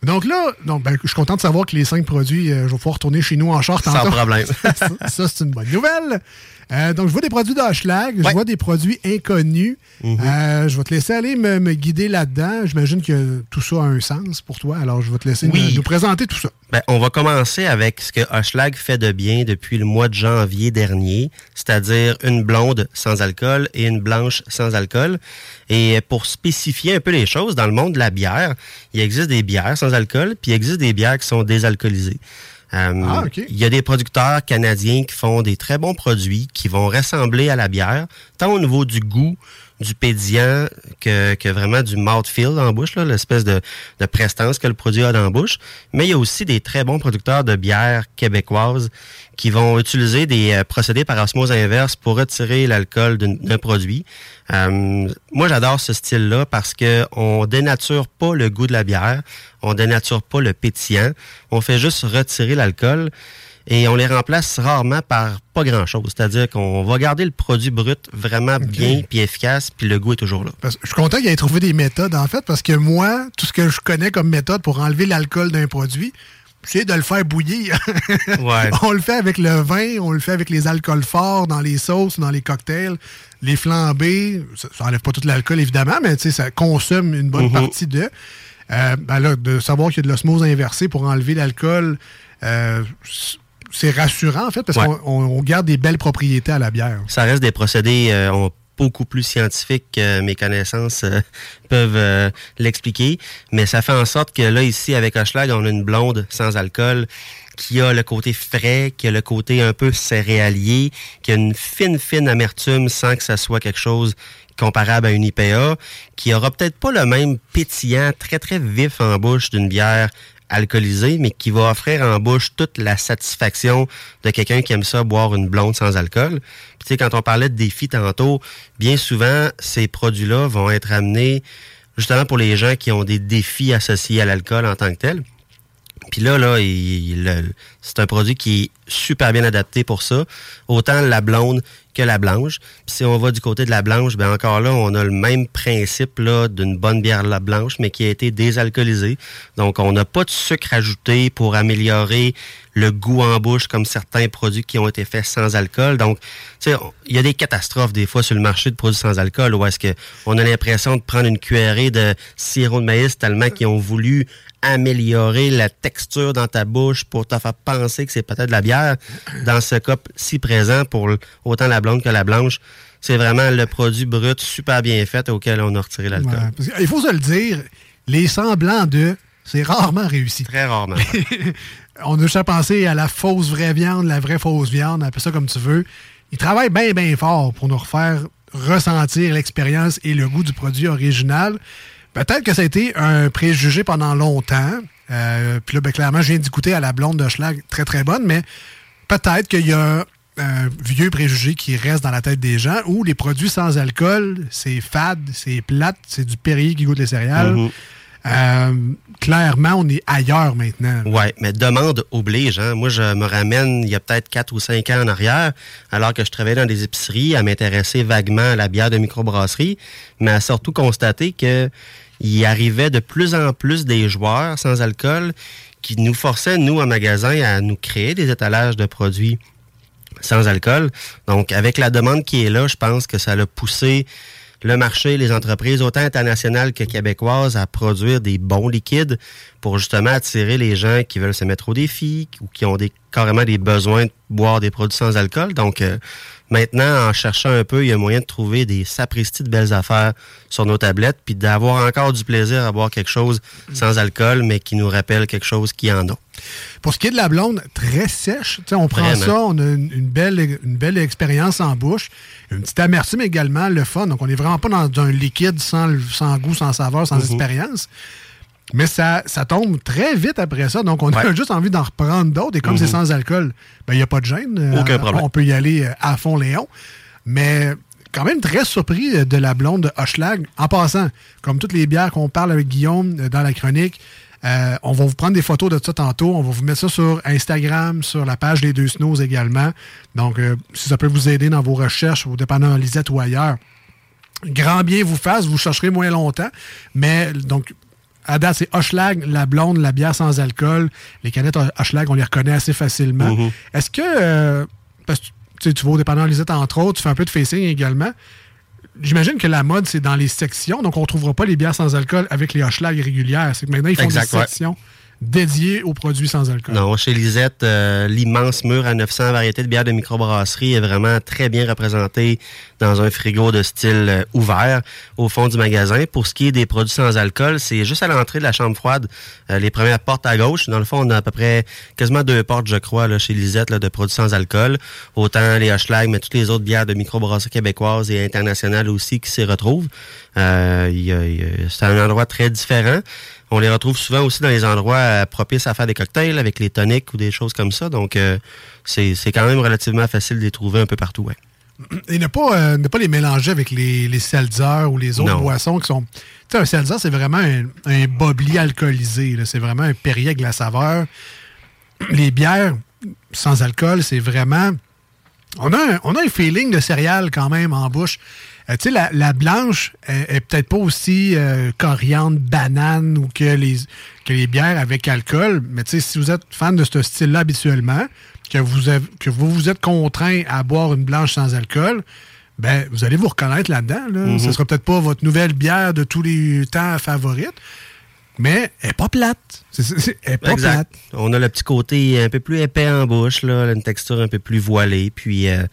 Donc là, ben, je suis content de savoir que les cinq produits, euh, je vais pouvoir retourner chez nous en short Sans tantôt. problème. ça, ça, c'est une bonne nouvelle. Euh, donc, je vois des produits d'Hochelag, je vois des produits inconnus. Mhm. Euh, je vais te laisser aller me, me guider là-dedans. J'imagine que tout ça a un sens pour toi. Alors, je vais te laisser Oui. nous, nous présenter tout ça. Ben, on va commencer avec ce que Hochelag fait de bien depuis le mois de janvier dernier, c'est-à-dire une blonde sans alcool et une blanche sans alcool. Et pour spécifier un peu les choses, dans le monde de la bière, il existe des bières sans alcool, puis il existe des bières qui sont désalcoolisées. Euh, Ah. Il y a des producteurs canadiens qui font des très bons produits qui vont ressembler à la bière, tant au niveau du goût, du pédillant que, que vraiment du mouthfeel en bouche, l'espèce de, de prestance que le produit a dans la bouche. Mais il y a aussi des très bons producteurs de bières québécoises qui vont utiliser des euh, procédés par osmose inverse pour retirer l'alcool d'un d'un produit. Euh, moi, j'adore ce style-là parce que on dénature pas le goût de la bière, on dénature pas le pétillant, on fait juste retirer l'alcool et on les remplace rarement par pas grand-chose. C'est-à-dire qu'on va garder le produit brut vraiment bien puis efficace, puis le goût est toujours là. Parce que je suis content qu'il ait trouvé des méthodes, en fait, parce que moi, tout ce que je connais comme méthode pour enlever l'alcool d'un produit, c'est de le faire bouillir. Ouais. on le fait avec le vin, on le fait avec les alcools forts, dans les sauces, dans les cocktails, les flambés. Ça, ça enlève pas tout l'alcool, évidemment, mais ça consomme une bonne Mhm. partie de. Euh, ben là, de savoir qu'il y a de l'osmose inversée pour enlever l'alcool, euh, c'est rassurant, en fait, parce Ouais. qu'on on- on garde des belles propriétés à la bière. Ça reste des procédés euh, beaucoup plus scientifiques que mes connaissances euh, peuvent euh, l'expliquer. Mais ça fait en sorte que là, ici, avec Hochelag, on a une blonde sans alcool qui a le côté frais, qui a le côté un peu céréalier, qui a une fine, fine amertume sans que ça soit quelque chose comparable à une IPA, qui aura peut-être pas le même pétillant très, très vif en bouche d'une bière alcoolisée, mais qui va offrir en bouche toute la satisfaction de quelqu'un qui aime ça boire une blonde sans alcool. Puis tu sais, quand on parlait de défis tantôt, bien souvent, ces produits-là vont être amenés justement pour les gens qui ont des défis associés à l'alcool en tant que tel. Puis là, là, c'est un produit qui est super bien adapté pour ça. Autant la blonde la blanche. Si on va du côté de la blanche, ben encore là, on a le même principe là d'une bonne bière la blanche, mais qui a été désalcoolisée. Donc, on n'a pas de sucre ajouté pour améliorer le goût en bouche comme certains produits qui ont été faits sans alcool. Donc, tu sais, il y a des catastrophes des fois sur le marché de produits sans alcool où est-ce que on a l'impression de prendre une cuillerée de sirop de maïs tellement qu'ils ont voulu améliorer la texture dans ta bouche pour te faire penser que c'est peut-être de la bière. Dans ce cas si présent, pour autant la blonde que la blanche, c'est vraiment le produit brut super bien fait auquel on a retiré l'alcool. Ouais, il faut se le dire, les semblants de, c'est rarement réussi. Très rarement. On a juste à penser à la fausse vraie viande, la vraie fausse viande, appelle ça comme tu veux. Ils travaillent bien, bien fort pour nous refaire ressentir l'expérience et le goût du produit original. Peut-être que ça a été un préjugé pendant longtemps. Euh, Puis là, ben, clairement, je viens d'écouter à la blonde de Schlag, très très bonne, mais peut-être qu'il y a un vieux préjugé qui reste dans la tête des gens où les produits sans alcool, c'est fade, c'est plate, c'est du Perrier qui goûte les céréales. Mhm. Euh, clairement, on est ailleurs maintenant. Ouais, mais demande oblige. Hein. Moi, je me ramène il y a peut-être 4 ou 5 ans en arrière, alors que je travaillais dans des épiceries, à m'intéresser vaguement à la bière de microbrasserie, mais à surtout constater que il arrivait de plus en plus des joueurs sans alcool qui nous forçaient, nous, en magasin, à nous créer des étalages de produits sans alcool. Donc, avec la demande qui est là, je pense que ça a poussé le marché, les entreprises, autant internationales que québécoises, à produire des bons liquides pour justement attirer les gens qui veulent se mettre au défi ou qui ont des, carrément des besoins de boire des produits sans alcool. Donc, euh, maintenant, en cherchant un peu, il y a moyen de trouver des sapristis de belles affaires sur nos tablettes, puis d'avoir encore du plaisir à boire quelque chose sans alcool, mais qui nous rappelle quelque chose qui en a. Pour ce qui est de la blonde, très sèche. On prend Vraiment. ça, on a une, une belle, une belle expérience en bouche. Une petite amertume également, le fun. Donc, on n'est vraiment pas dans un liquide sans, sans goût, sans saveur, sans Mhm. expérience. Mais ça, ça tombe très vite après ça. Donc, on a juste envie d'en reprendre d'autres. Et comme Mhm. c'est sans alcool, ben, il n'y a pas de gêne. Euh, Aucun problème. On peut y aller euh, à fond, Léon. Mais quand même très surpris de la blonde de Hochelag. En passant, comme toutes les bières qu'on parle avec Guillaume euh, dans la chronique, euh, on va vous prendre des photos de ça tantôt. On va vous mettre ça sur Instagram, sur la page Les Deux Snows également. Donc, euh, si ça peut vous aider dans vos recherches, au dépendant Lisette ou ailleurs, grand bien vous fasse, vous chercherez moins longtemps. Mais donc, à date, c'est Hochelag, la blonde, la bière sans alcool. Les canettes Hochelag, on les reconnaît assez facilement. Mhm. Est-ce que, euh, parce que tu vas au dépendant Lisette, entre autres, tu fais un peu de facing également. J'imagine que la mode, c'est dans les sections, donc on ne trouvera pas les bières sans alcool avec les Hochelag régulières. C'est que maintenant, ils font Exact, des ouais. sections dédiées aux produits sans alcool. Non, chez Lisette, euh, l'immense mur à 900 variétés de bières de microbrasserie est vraiment très bien représenté dans un frigo de style euh, ouvert au fond du magasin. Pour ce qui est des produits sans alcool, c'est juste à l'entrée de la chambre froide, euh, les premières portes à gauche. Dans le fond, on a à peu près quasiment deux portes, je crois, là, chez Lisette, de produits sans alcool. Autant les Hochelag, mais toutes les autres bières de microbrasserie québécoises et internationales aussi qui s'y retrouvent. C'est un endroit très différent. On les retrouve souvent aussi dans les endroits euh, propices à faire des cocktails avec les toniques ou des choses comme ça. Donc, euh, c'est quand même relativement facile de les trouver un peu partout. Ouais. Et ne pas, euh, ne pas les mélanger avec les, les seltzers ou les autres Non. boissons qui sont. Tu sais, un seltzer, c'est vraiment un, un bobli alcoolisé. C'est vraiment un Perrier avec la saveur. Les bières sans alcool, c'est vraiment. On a, un, on a un feeling de céréales quand même en bouche. Euh, tu sais, la, la blanche est, est peut-être pas aussi euh, coriandre, banane ou que les, que les bières avec alcool, mais tu sais, si vous êtes fan de ce style-là habituellement, que vous, avez- que vous vous êtes contraint à boire une blanche sans alcool, ben, vous allez vous reconnaître là-dedans. Là. Mhm. Ce sera peut-être pas votre nouvelle bière de tous les temps favorite, mais elle n'est pas plate. Elle est pas Exact. plate. On a le petit côté un peu plus épais en bouche, là, une texture un peu plus voilée, puis euh,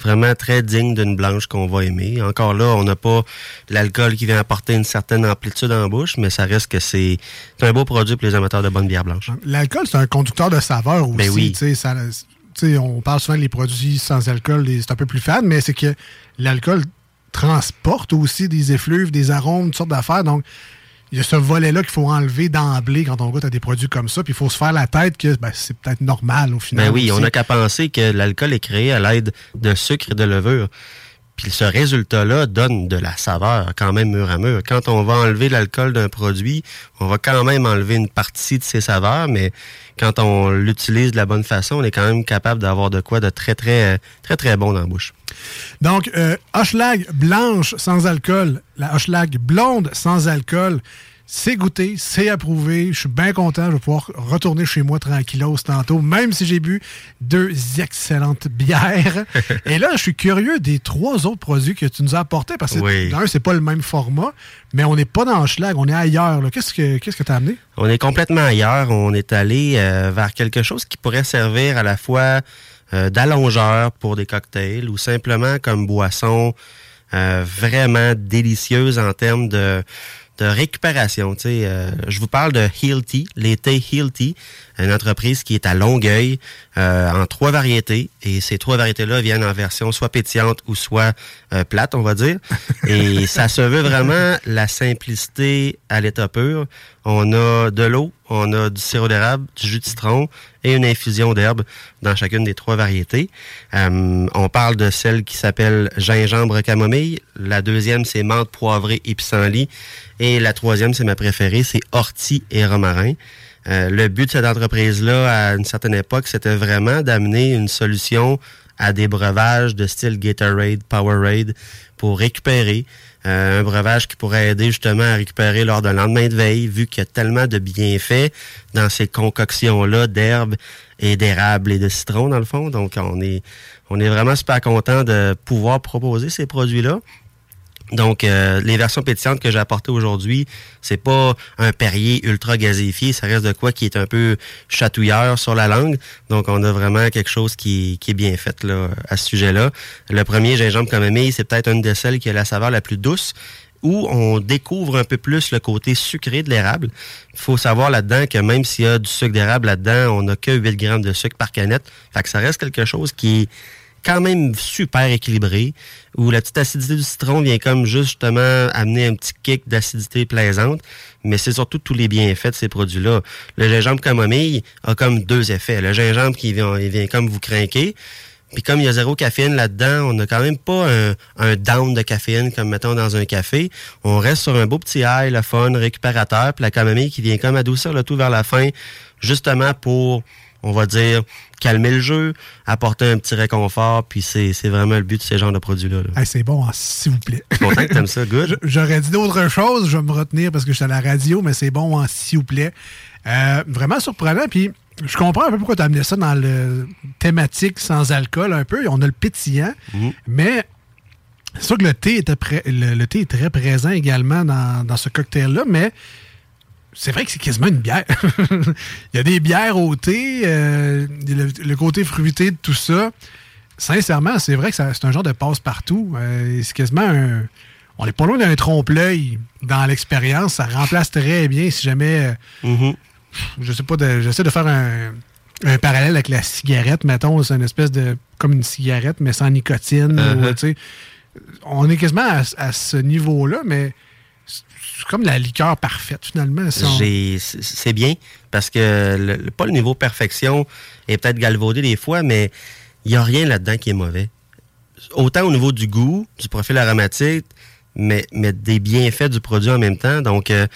vraiment très digne d'une blanche qu'on va aimer. Encore là, on n'a pas l'alcool qui vient apporter une certaine amplitude en bouche, mais ça reste que c'est un beau produit pour les amateurs de bonne bière blanche. L'alcool, c'est un conducteur de saveur aussi. Ben oui. ça- tu sais, on parle souvent des produits sans alcool, c'est un peu plus fade, mais c'est que l'alcool transporte aussi des effluves, des arômes, toutes sortes d'affaires. Donc, il y a ce volet-là qu'il faut enlever d'emblée quand on goûte à des produits comme ça. Puis il faut se faire la tête que ben, c'est peut-être normal au final. Ben oui, on n'a qu'à penser que l'alcool est créé à l'aide de sucre et de levure. Puis ce résultat-là donne de la saveur quand même mur à mur. Quand on va enlever l'alcool d'un produit, on va quand même enlever une partie de ses saveurs, mais quand on l'utilise de la bonne façon, on est quand même capable d'avoir de quoi de très, très, très, très bon dans la bouche. Donc, euh, blanche sans alcool, la Hochelag blonde sans alcool, c'est goûté, c'est approuvé. Je suis bien content. Je vais pouvoir retourner chez moi tranquillos tantôt, même si j'ai bu deux excellentes bières. Et là, je suis curieux des trois autres produits que tu nous as apportés parce que, Oui. d'un, c'est pas le même format, mais on n'est pas dans Hochelag, on est ailleurs. Qu'est-ce que qu'est-ce que tu as amené? On est complètement ailleurs. On est allé euh, vers quelque chose qui pourrait servir à la fois euh, d'allongeur pour des cocktails ou simplement comme boisson euh, vraiment délicieuse en termes de, de récupération. Tu sais, euh, je vous parle de Heel Tea, l'été Heel Tea, une entreprise qui est à Longueuil euh, en trois variétés. Et ces trois variétés-là viennent en version soit pétillante ou soit euh, plate, on va dire. Et ça se veut vraiment la simplicité à l'état pur. On a de l'eau, on a du sirop d'érable, du jus de citron et une infusion d'herbe dans chacune des trois variétés. Euh, on parle de celle qui s'appelle gingembre camomille. La deuxième, c'est menthe poivrée et pissenlit. Et la troisième, c'est ma préférée, c'est ortie et romarin. Euh, le but de cette entreprise-là, à une certaine époque, c'était vraiment d'amener une solution à des breuvages de style Gatorade, Powerade pour récupérer. Euh, un breuvage qui pourrait aider justement à récupérer lors d'un lendemain de veille, vu qu'il y a tellement de bienfaits dans ces concoctions-là d'herbes et d'érable et de citron, dans le fond. Donc, on est, on est vraiment super content de pouvoir proposer ces produits-là. Donc, euh, les versions pétillantes que j'ai apportées aujourd'hui, c'est pas un Perrier ultra gazéifié, ça reste de quoi qui est un peu chatouilleur sur la langue. Donc, on a vraiment quelque chose qui, est bien fait là, à ce sujet-là. Le premier gingembre camomille, c'est peut-être une de celles qui a la saveur la plus douce où on découvre un peu plus le côté sucré de l'érable. Il faut savoir là-dedans que même s'il y a du sucre d'érable là-dedans, on n'a que 8 grammes de sucre par canette. Fait que ça reste quelque chose qui quand même super équilibré, où la petite acidité du citron vient comme justement amener un petit kick d'acidité plaisante, mais c'est surtout tous les bienfaits de ces produits-là. Le gingembre camomille a comme deux effets. Le gingembre qui vient, il vient comme vous craquer, puis comme il y a zéro caféine là-dedans, on n'a quand même pas un, down de caféine comme mettons dans un café. On reste sur un beau petit high, le fun, récupérateur, puis la camomille qui vient comme adoucir le tout vers la fin, justement pour, on va dire, calmer le jeu, apporter un petit réconfort, puis c'est c'est vraiment le but de ces genres de produits-là. là. Hey, c'est bon, hein, s'il vous plaît. Je suis content que t'aimes ça, good. J'aurais dit d'autres choses, je vais me retenir parce que je suis à la radio, mais c'est bon, hein, s'il vous plaît. Euh, vraiment surprenant, puis je comprends un peu pourquoi tu as amené ça dans le thématique sans alcool un peu. On a le pétillant, mais c'est sûr que le thé, était pré- le, le thé est très présent également dans, dans ce cocktail-là, mais c'est vrai que c'est quasiment une bière. Il y a des bières au thé, euh, le, le côté fruité de tout ça. Sincèrement, c'est vrai que c'est un genre de passe-partout. Euh, c'est quasiment un. On n'est pas loin d'un trompe-l'œil dans l'expérience. Ça remplace très bien si jamais. euh, Je sais pas, de- j'essaie de faire un, un parallèle avec la cigarette, mettons. C'est une espèce de. comme une cigarette, mais sans nicotine. Uh-huh. ou, on est quasiment à, à ce niveau-là, mais c'est comme la liqueur parfaite, finalement. C'est bien parce que pas le niveau perfection est peut-être galvaudé des fois, mais il n'y a rien là-dedans qui est mauvais. Autant au niveau du goût, du profil aromatique, mais, mais des bienfaits du produit en même temps. Donc, euh,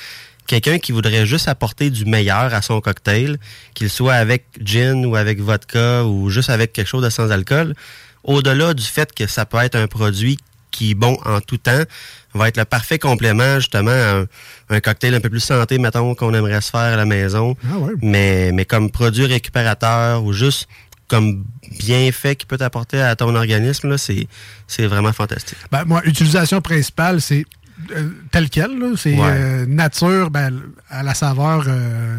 quelqu'un qui voudrait juste apporter du meilleur à son cocktail, qu'il soit avec gin ou avec vodka ou juste avec quelque chose de sans alcool, au-delà du fait que ça peut être un produit qui est bon en tout temps, va être le parfait complément justement à un, un cocktail un peu plus santé, mettons, qu'on aimerait se faire à la maison. Ah ouais. mais, mais comme produit récupérateur ou juste comme bienfait qui peut t'apporter à ton organisme, là, c'est, c'est vraiment fantastique. Ben, moi, utilisation principale, c'est euh, tel quel. C'est Ouais. euh, nature ben, à la saveur. euh,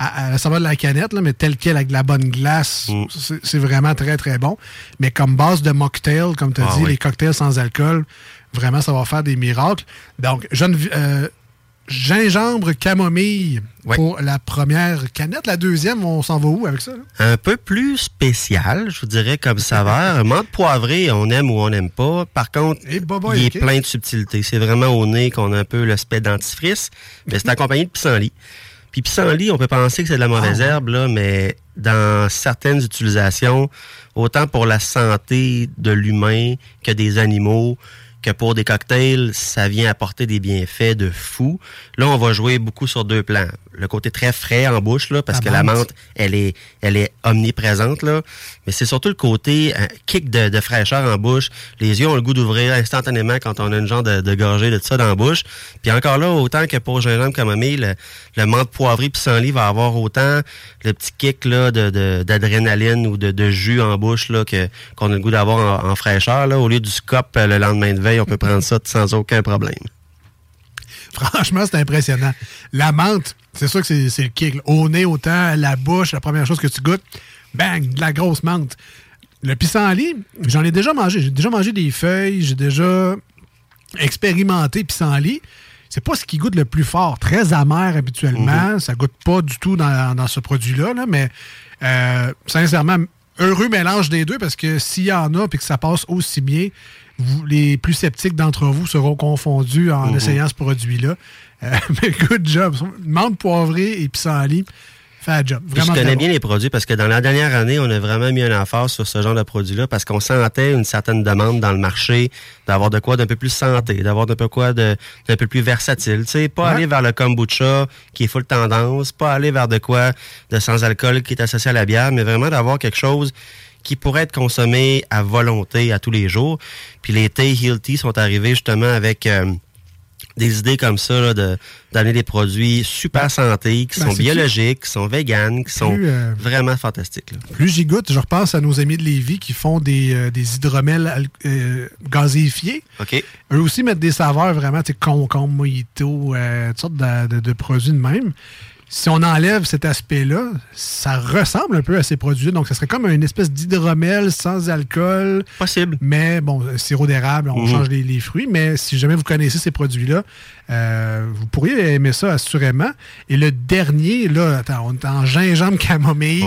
à, à la saveur de la canette, là, mais tel quel avec de la bonne glace, Mm. c'est c'est vraiment très très bon. Mais comme base de mocktail, comme tu as Ah dit, oui. les cocktails sans alcool, vraiment ça va faire des miracles. Donc, jeune, euh, gingembre camomille pour la première canette. La deuxième, on s'en va où avec ça? là? Un peu plus spécial, je vous dirais, comme saveur. Menthe poivrée, on aime ou on n'aime pas. Par contre, boy, il ok. est plein de subtilités. C'est vraiment au nez qu'on a un peu le spect dentifrice, mais c'est accompagné de pissenlit. Puis pissenlit, on peut penser que c'est de la mauvaise herbe, là, mais dans certaines utilisations, autant pour la santé de l'humain que des animaux, que pour des cocktails, ça vient apporter des bienfaits de fou. Là, on va jouer beaucoup sur deux plans. Le côté très frais en bouche, là, parce que la menthe. elle est, elle est omniprésente, là. Mais c'est surtout le côté euh, kick de, de fraîcheur en bouche. Les yeux ont le goût d'ouvrir instantanément quand on a une genre de, de gorgée de ça dans la bouche. Puis encore là, autant que pour gingembre camomille, le, le menthe poivré pissenlit va avoir autant le petit kick là, de- d'adrénaline ou de, jus en bouche là, que, qu'on a le goût d'avoir en, en fraîcheur. Là. Au lieu du scop euh, le lendemain de veille, on peut prendre ça sans aucun problème. Franchement, c'est impressionnant. La menthe, c'est sûr que c'est le kick. Au nez, autant, la bouche, la première chose que tu goûtes, bang, de la grosse menthe. Le pissenlit, j'en ai déjà mangé. J'ai déjà mangé des feuilles, j'ai déjà expérimenté pissenlit. C'est pas ce qui goûte le plus fort. Très amer habituellement. Ça goûte pas du tout dans, dans ce produit-là, là, mais euh, sincèrement, heureux mélange des deux parce que s'il y en a et que ça passe aussi bien, vous- les plus sceptiques d'entre vous seront confondus en Mhm. essayant ce produit-là. Euh, mais good job. Menthe poivrée et pissenlit, fait la job. Vraiment je connais bien les produits parce que dans la dernière année, on a vraiment mis un emphase sur ce genre de produit-là parce qu'on sentait une certaine demande dans le marché d'avoir de quoi d'un peu plus santé, d'avoir d'un peu quoi de d'un peu plus versatile. Tu sais, pas Ouais. aller vers le kombucha qui est full tendance, pas aller vers de quoi de sans alcool qui est associé à la bière, mais vraiment d'avoir quelque chose qui pourrait être consommé à volonté à tous les jours. Puis les thé Heal Tea sont arrivés justement avec euh, des idées comme ça, là, de d'amener des produits super santé, qui Ben, sont biologiques, qui sont véganes, qui sont euh, vraiment fantastiques. là. Plus j'y goûte, je repense à nos amis de Lévis qui font des, euh, des hydromels euh, gazéifiés. OK. Eux aussi mettent des saveurs vraiment, tu sais, concombre, mojito, euh, toutes sortes de, de- de produits de même. Si on enlève cet aspect-là, ça ressemble un peu à ces produits-là. Donc, ça serait comme une espèce d'hydromel sans alcool. Possible. Mais bon, euh, sirop d'érable, on Mhm. change les, les fruits. Mais si jamais vous connaissez ces produits-là, euh, vous pourriez aimer ça assurément. Et le dernier, là, attends, on est en gingembre camomille.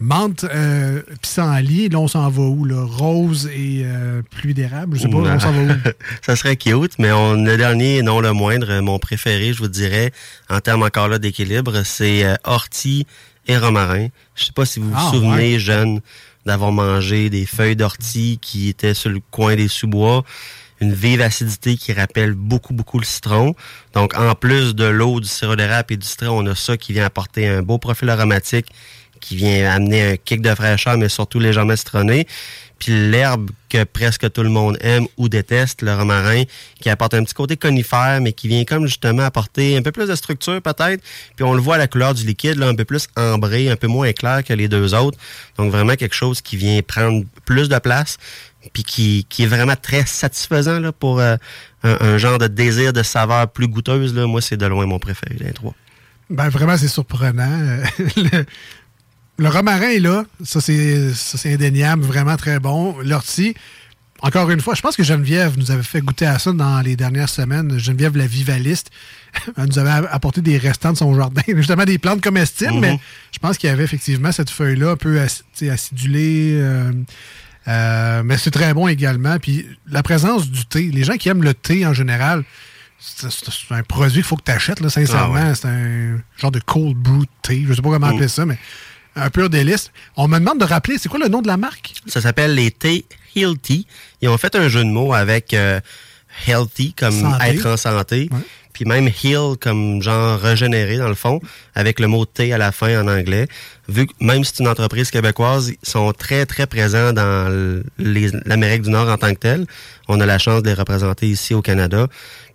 Menthe, euh, pissenlit, là, on s'en va où? Là? Rose et euh, pluie d'érable, je sais pas, Non. on s'en va où? ça serait cute, mais on, le dernier, non le moindre, mon préféré, je vous dirais, en termes encore là d'équilibre, c'est euh, ortie et romarin. Je sais pas si vous vous Ah, souvenez, ouais. jeune, d'avoir mangé des feuilles d'ortie qui étaient sur le coin des sous-bois. Une vive acidité qui rappelle beaucoup, beaucoup le citron. Donc, en plus de l'eau, du sirop d'érable et du citron, on a ça qui vient apporter un beau profil aromatique, qui vient amener un kick de fraîcheur, mais surtout légèrement citronné. Puis l'herbe que presque tout le monde aime ou déteste, le romarin, qui apporte un petit côté conifère, mais qui vient comme justement apporter un peu plus de structure peut-être. Puis on le voit à la couleur du liquide, là, un peu plus ambré, un peu moins clair que les deux autres. Donc vraiment quelque chose qui vient prendre plus de place, puis qui, est vraiment très satisfaisant pour euh, un, genre de désir de saveur plus goûteuse. Là. Moi, c'est de loin mon préféré des trois. Ben vraiment, c'est surprenant. le romarin est là, ça c'est indéniable, vraiment très bon. L'ortie, encore une fois, je pense que Geneviève nous avait fait goûter à ça dans les dernières semaines. Geneviève, la vivaliste, elle nous avait apporté des restants de son jardin, justement des plantes comestibles, Mhm. mais je pense qu'il y avait effectivement cette feuille-là un peu acidulée. euh, euh, mais c'est très bon également. Puis la présence du thé, les gens qui aiment le thé en général, c'est un produit qu'il faut que tu achètes, sincèrement. Ah ouais. C'est un genre de cold brew thé. Je sais pas comment Mm. appeler ça, mais un pur délice. On me demande de rappeler, c'est quoi le nom de la marque? Ça s'appelle les thé Healthy. Ils ont fait un jeu de mots avec euh, healthy comme Santé. être en santé. Puis même heal comme genre régénérer dans le fond, avec le mot thé à la fin en anglais. Vu que même si c'est une entreprise québécoise, ils sont très, très présents dans l'Amérique du Nord en tant que telle. On a la chance de les représenter ici au Canada.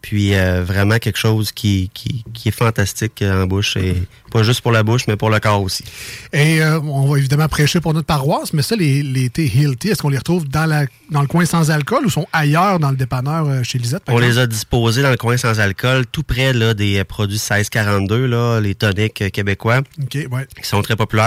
Puis euh, vraiment quelque chose qui, qui, qui est fantastique en bouche. Et pas juste pour la bouche, mais pour le corps aussi. Et euh, on va évidemment prêcher pour notre paroisse, mais ça, les, les thés Hilty, est-ce qu'on les retrouve dans, la, dans le coin sans alcool ou sont ailleurs dans le dépanneur euh, chez Lisette? On les a disposés dans le coin sans alcool, tout près là, des produits 1642, là, les toniques québécois. OK, ouais. qui sont très populaires.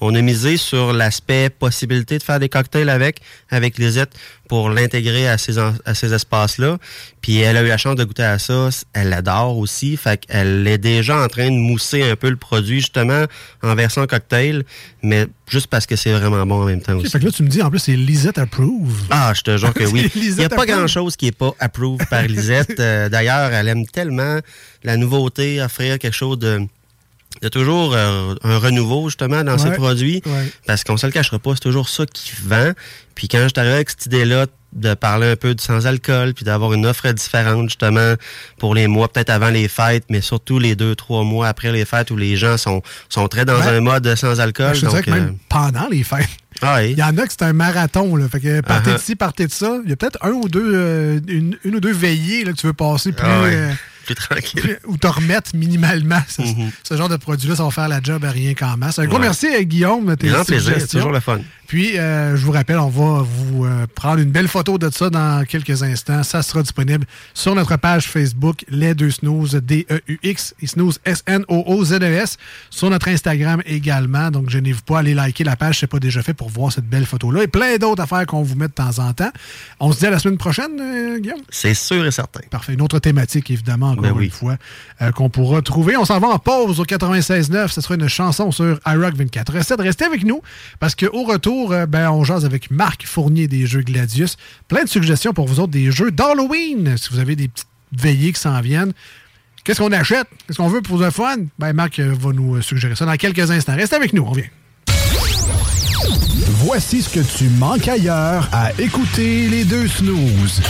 On a misé sur l'aspect possibilité de faire des cocktails avec, avec Lisette pour l'intégrer à ces, à ces espaces-là. Puis elle a eu la chance de goûter à ça. Elle l'adore aussi. Fait qu'elle est déjà en train de mousser un peu le produit, justement, en version cocktail, mais juste parce que c'est vraiment bon en même temps aussi. fait que là, tu me dis, en plus, c'est Lisette Approve. Ah, je te jure que oui. Il n'y a pas grand-chose qui n'est pas approuvé par Lisette. Euh, D'ailleurs, elle aime tellement la nouveauté, offrir quelque chose de... Il y a toujours euh, un renouveau, justement, dans Ouais, produits. ouais. Parce qu'on se le cachera pas, c'est toujours ça qui vend. Puis quand je suis arrivé avec cette idée-là de parler un peu de sans-alcool, puis d'avoir une offre différente, justement, pour les mois peut-être avant les fêtes, mais surtout les deux, trois mois après les fêtes où les gens sont, sont très dans Ouais. un mode sans-alcool. Ben, je te dirais même euh, pendant les fêtes. ah. Il y en a que c'est un marathon. Là. Fait que partez Uh-huh. d'ici, partez de ça. Il y a peut-être un ou deux, euh, une, une ou deux veillées là, que tu veux passer plus, Ah euh, tranquille. ou te remettre minimalement. Mhm. Ce genre de produit-là, ça va faire la job à rien qu'en masse. Un gros Ouais. merci, euh, Guillaume. Grand plaisir, suggestions. toujours le fun. Puis, euh, je vous rappelle, on va vous euh, prendre une belle photo de ça dans quelques instants. Ça sera disponible sur notre page Facebook, Les Deux Snooze, D-E-U-X, et Snooze, S-N-O-O-Z-E-S, sur notre Instagram également. Donc, gênez-vous pas à aller liker la page, si c'est pas déjà fait, pour voir cette belle photo-là. Et plein d'autres affaires qu'on vous met de temps en temps. On se dit à la semaine prochaine, euh, Guillaume? C'est sûr et certain. Parfait. Une autre thématique, évidemment, encore Ben oui. une fois, qu'on pourra trouver. On s'en va en pause au 96.9. Ce sera une chanson sur iRock 24. Restez, restez avec nous parce qu'au retour, euh, ben, on jase avec Marc Fournier des jeux Gladius. Plein de suggestions pour vous autres des jeux d'Halloween. Si vous avez des petites veillées qui s'en viennent. Qu'est-ce qu'on achète? Qu'est-ce qu'on veut pour le fun? Ben, Marc euh, va nous euh, suggérer ça dans quelques instants. Restez avec nous, on vient. Voici ce que tu manques ailleurs à écouter les deux snooze.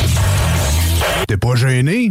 T'es pas gêné?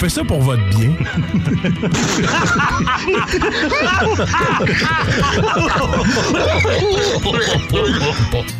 Fait ça pour votre bien.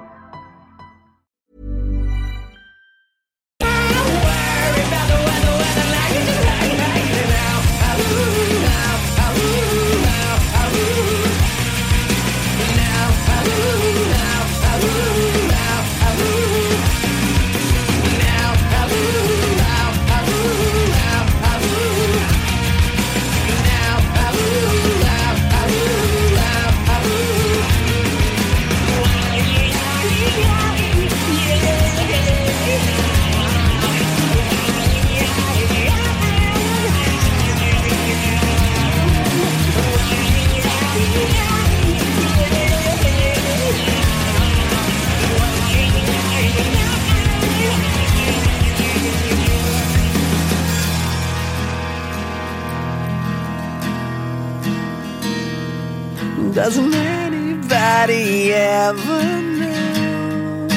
Doesn't anybody ever know?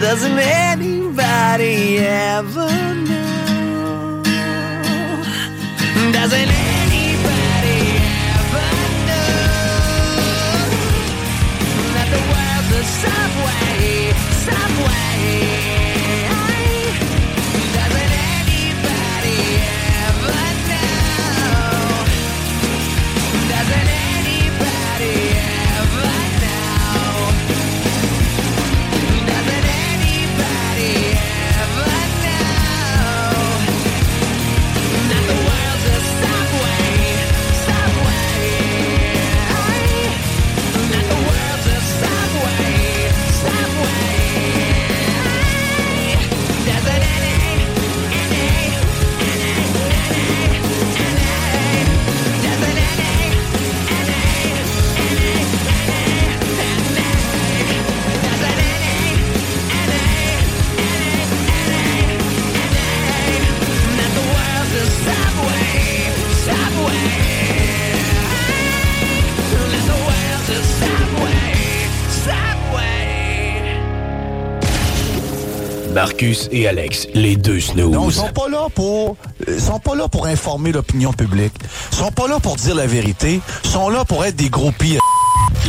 Doesn't anybody ever know? Doesn't anybody ever know that the world's a subway, subway? Marcus et Alex, les deux snooze. Non, ils sont pas là pour ils sont pas là pour informer l'opinion publique. Ils sont pas là pour dire la vérité, ils sont là pour être des gros pires.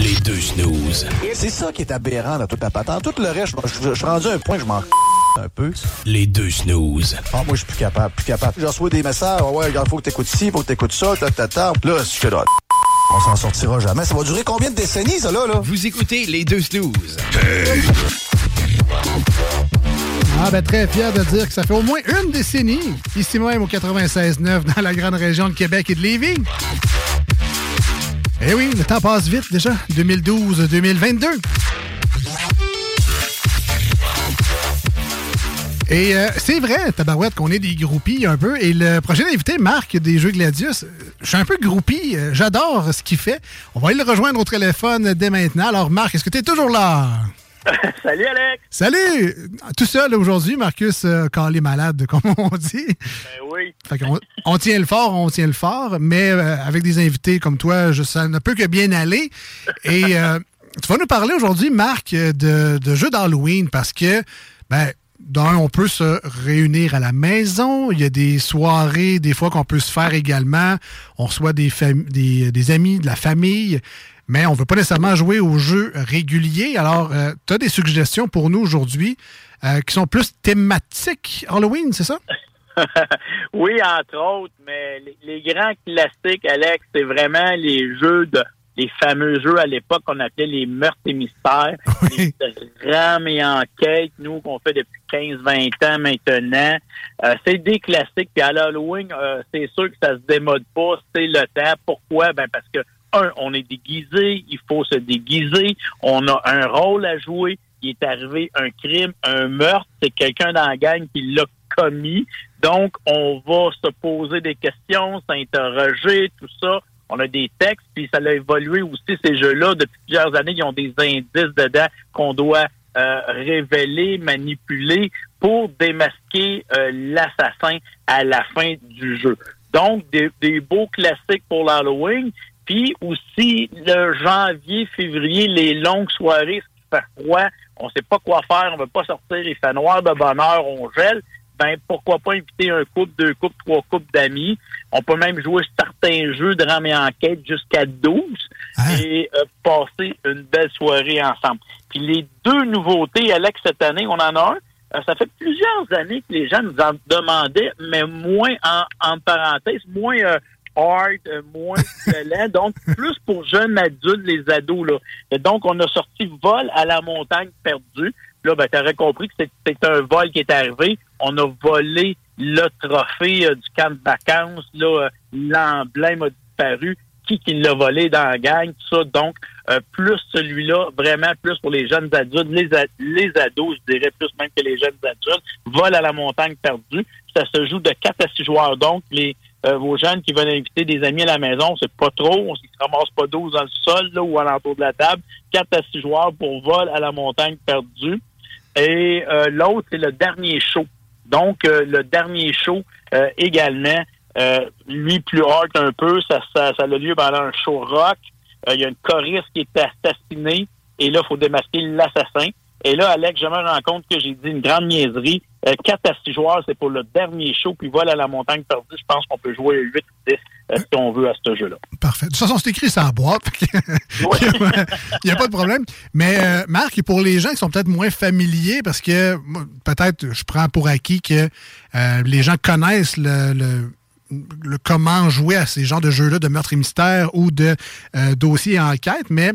Les deux snooze. C'est ça qui est aberrant dans toute la patente. Tout le reste, je, suis rendu à un point que je m'en un peu. Les deux snooze. Ah, moi, je suis plus capable, plus capable. Je reçois des messages, Ah ouais, regarde, faut que t'écoutes ci, faut que t'écoutes ça, ta, ta, ta. Là, c'est que là, on s'en sortira jamais. Ça va durer combien de décennies, ça, là, là? Vous écoutez les deux snooze. Ah ben très fier de dire que ça fait au moins une décennie, ici même au 96.9 dans la grande région de Québec et de Lévis. Eh oui, le temps passe vite déjà, 2012-2022. Et euh, c'est vrai, Tabarouette, qu'on est des groupies un peu. Et le prochain invité, Marc des Jeux Gladius, euh, je suis un peu groupie, euh, j'adore ce qu'il fait. On va aller le rejoindre au téléphone dès maintenant. Alors Marc, est-ce que tu es toujours là? Salut Alex! Salut! Tout seul aujourd'hui, Marcus euh, calé malade, comme on dit. Ben oui. Fait on tient le fort, on tient le fort, mais euh, avec des invités comme toi, je, ça ne peut que bien aller. Et euh, tu vas nous parler aujourd'hui, Marc, de, de jeux d'Halloween parce que, ben, d'un, on peut se réunir à la maison. Il y a des soirées, des fois, qu'on peut se faire également. On reçoit des, fam- des, des amis, de la famille, mais on ne veut pas nécessairement jouer aux jeux réguliers. Alors, tu as des suggestions pour nous aujourd'hui euh, qui sont plus thématiques? Halloween, c'est ça? oui, entre autres, mais les, les grands classiques, Alex, c'est vraiment les jeux de les fameux jeux à l'époque qu'on appelait les meurtres et mystères, les drames et enquêtes, nous qu'on fait depuis 15-20 ans maintenant. Euh, c'est des classiques. Puis à l'Halloween, euh, c'est sûr que ça se démode pas, c'est le temps. Pourquoi? Ben parce que un, on est déguisé, il faut se déguiser, on a un rôle à jouer, il est arrivé un crime, un meurtre, c'est quelqu'un dans la gang qui l'a commis. Donc, on va se poser des questions, s'interroger, tout ça. On a des textes, puis ça a évolué aussi, ces jeux-là. Depuis plusieurs années, ils ont des indices dedans qu'on doit euh, révéler, manipuler pour démasquer euh, l'assassin à la fin du jeu. Donc, des, des beaux classiques pour l'Halloween. Puis aussi, le janvier, février, les longues soirées, ce qui fait froid, on sait pas quoi faire, on veut pas sortir, il fait noir de bonheur, on gèle. Ben, pourquoi pas inviter un couple, deux couples, trois couples d'amis. On peut même jouer certains jeux de rame et enquête jusqu'à 12 et euh, passer une belle soirée ensemble. Puis les deux nouveautés, Alex, cette année, on en a un. Euh, ça fait plusieurs années que les gens nous en demandaient, mais moins en, en parenthèse, moins euh, hard, euh, moins violent, donc plus pour jeunes adultes, les ados. Là. Et donc, on a sorti Vol à la montagne perdue. Là, ben, tu aurais compris que c'est un vol qui est arrivé. On a volé le trophée euh, du camp de vacances. Là, euh, l'emblème a disparu. Qui qui l'a volé dans la gang, tout ça. Donc, plus celui-là, vraiment plus pour les jeunes adultes, les, les ados, je dirais plus même que les jeunes adultes, vol à la montagne perdue. Ça se joue de 4 à 6 joueurs. Donc, les euh, vos jeunes qui veulent inviter des amis à la maison, c'est pas trop. On ne se ramasse pas 12 dans le sol là, ou alentour de la table. 4 à 6 joueurs pour vol à la montagne perdue. Et euh, l'autre, c'est le dernier show. Donc, euh, le dernier show euh, également, euh, lui plus hard un peu, ça, ça, ça a lieu pendant un show rock. Euh, Il y a une choriste qui est assassinée et là, il faut démasquer l'assassin. Et là, Alex, je me rends compte que j'ai dit une grande niaiserie. Euh, 4 à 6 joueurs, c'est pour le dernier show, puis vol à la montagne perdue. Je pense qu'on peut jouer 8 ou 10 euh, si on veut à ce jeu-là. Parfait. De toute façon, c'est écrit la boîte. Il n'y a pas de problème. Mais euh, Marc, et pour les gens qui sont peut-être moins familiers, parce que peut-être je prends pour acquis que euh, les gens connaissent le, le- le comment jouer à ces genres de jeux-là de meurtre et mystère ou de euh, dossier et enquête, mais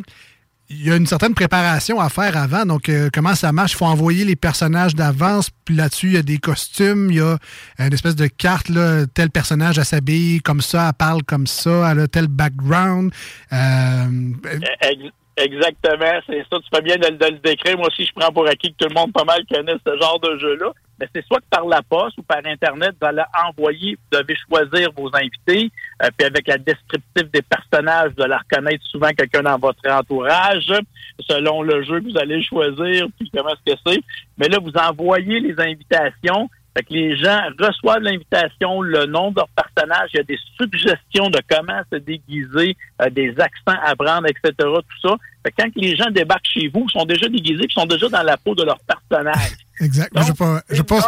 il y a une certaine préparation à faire avant. Donc, euh, comment ça marche? Il faut envoyer les personnages d'avance. Puis là-dessus, il y a des costumes, il y a une espèce de carte. Là, tel personnage, elle s'habille comme ça, elle parle comme ça, elle a tel background. Euh, Ex- Exactement, c'est ça. Tu fais bien de le décrire. Moi aussi, je prends pour acquis que tout le monde pas mal connaît ce genre de jeu-là. Mais c'est soit que par la poste ou par Internet, vous allez envoyer, vous devez choisir vos invités, euh, puis avec la descriptive des personnages, vous allez reconnaître souvent quelqu'un dans votre entourage, selon le jeu que vous allez choisir, puis comment est-ce que c'est. Mais là, vous envoyez les invitations, fait que les gens reçoivent l'invitation, le nom de leur personnage, il y a des suggestions de comment se déguiser, euh, des accents à prendre, etc., tout ça. Fait que quand les gens débarquent chez vous, ils sont déjà déguisés, ils sont déjà dans la peau de leur personnage. Exact. je ne vais pas, je vais pas,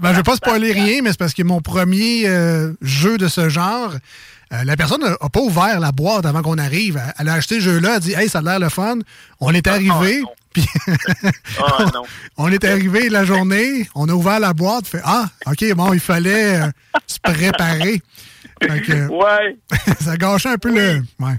ben, je vais pas spoiler rien, mais c'est parce que mon premier euh, jeu de ce genre, euh, la personne n'a pas ouvert la boîte avant qu'on arrive. Elle- a acheté ce jeu-là, elle a dit Hey, ça a l'air le fun. On est arrivé, puis Ah, non. on est arrivé la journée, on a ouvert la boîte, fait Ah, OK, bon, il fallait euh, se préparer. Fait que, Ouais. ça gâchait un peu le. Ouais.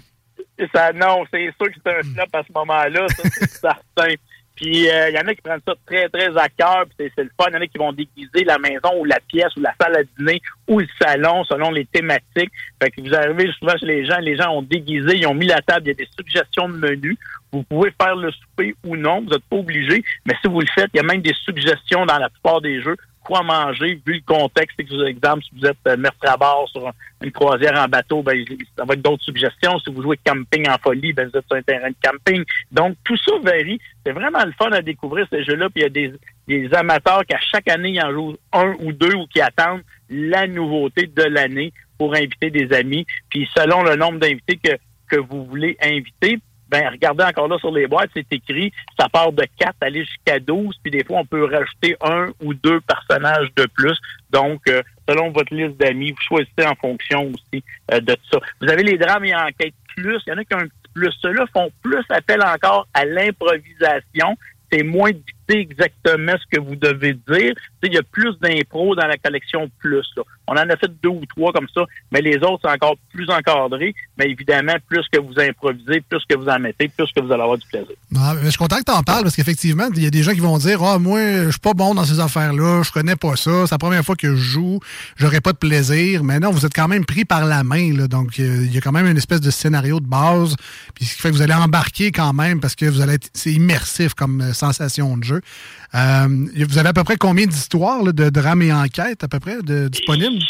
Ça, non, c'est sûr que c'est un flop à ce moment-là, ça, c'est certain. Puis il y en a qui prennent ça très, très à cœur, puis c'est c'est le fun. Il y en a qui vont déguiser la maison ou la pièce ou la salle à dîner ou le salon selon les thématiques. Fait que vous arrivez souvent chez les gens, les gens ont déguisé, ils ont mis la table, il y a des suggestions de menus. Vous pouvez faire le souper ou non, vous n'êtes pas obligé, mais si vous le faites, il y a même des suggestions dans la plupart des jeux quoi manger, vu le contexte. Exemple, si vous êtes euh, maître à bord sur un- une croisière en bateau, ben, ça va être d'autres suggestions. Si vous jouez camping en folie, ben, vous êtes sur un terrain de camping. Donc, tout ça varie. C'est vraiment le fun à découvrir ces jeux-là. Puis il y a des, amateurs qui, à chaque année, en jouent un ou deux ou qui attendent la nouveauté de l'année pour inviter des amis. Puis selon le nombre d'invités que, que vous voulez inviter, ben regardez encore là sur les boîtes, c'est écrit, ça part de 4 aller jusqu'à 12, puis des fois on peut rajouter un ou deux personnages de plus. Donc, euh, selon votre liste d'amis, vous choisissez en fonction aussi euh, de ça. Vous avez les drames et enquêtes plus, il y en a qui ont un petit plus. Ceux-là font plus appel encore à l'improvisation. C'est moins sait exactement ce que vous devez dire. Il y a plus d'impro dans la collection plus. là. On en a fait deux ou trois comme ça, mais les autres, c'est encore plus encadré. Mais évidemment, plus que vous improvisez, plus que vous en mettez, plus que vous allez avoir du plaisir. Ah, je suis content que tu en parles parce qu'effectivement, il y a des gens qui vont dire Ah, moi, je suis pas bon dans ces affaires-là, je connais pas ça, c'est la première fois que je joue, j'aurais pas de plaisir. Mais non, vous êtes quand même pris par la main, là, donc euh, il y a quand même une espèce de scénario de base, puis ce qui fait que vous allez embarquer quand même parce que vous allez être, c'est immersif comme sensation de jeu. Euh, vous avez à peu près combien d'histoires de drames et enquêtes à peu près de, disponibles?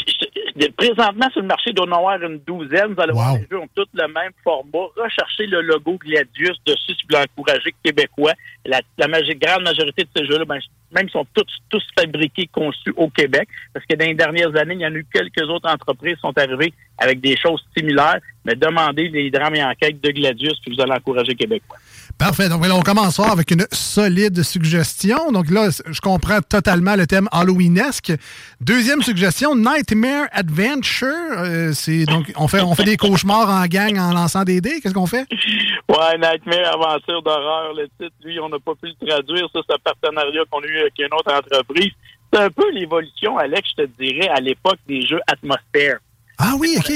Présentement, sur le marché, il doit y en avoir une douzaine. Vous allez voir, les jeux ont tous le même format. Recherchez le logo Gladius dessus si vous voulez encourager Québécois. La, grande majorité de ces jeux-là, ben, même sont tous, tous fabriqués, conçus au Québec. Parce que dans les dernières années, il y en a eu quelques autres entreprises qui sont arrivées avec des choses similaires. Mais demandez les drames et enquêtes de Gladius, puis vous allez encourager Québécois. Parfait. Donc on commence fort avec une solide suggestion. Donc là, je comprends totalement le thème Halloweenesque. Deuxième suggestion, Nightmare Adventure. Euh, c'est donc on fait on fait des cauchemars en gang en lançant des dés. Qu'est-ce qu'on fait? Ouais, Nightmare Aventure d'horreur, le titre, lui, on n'a pas pu le traduire. Ça, c'est un partenariat qu'on a eu avec une autre entreprise. C'est un peu l'évolution, Alex, je te dirais, à l'époque des jeux Atmosphère. Ah oui, OK.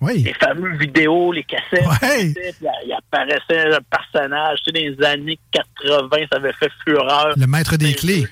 Oui. Les fameux vidéos, les cassettes. Cassettes, Il, apparaissait un personnage. Tu sais, dans les années 80, ça avait fait fureur. Le maître des clés.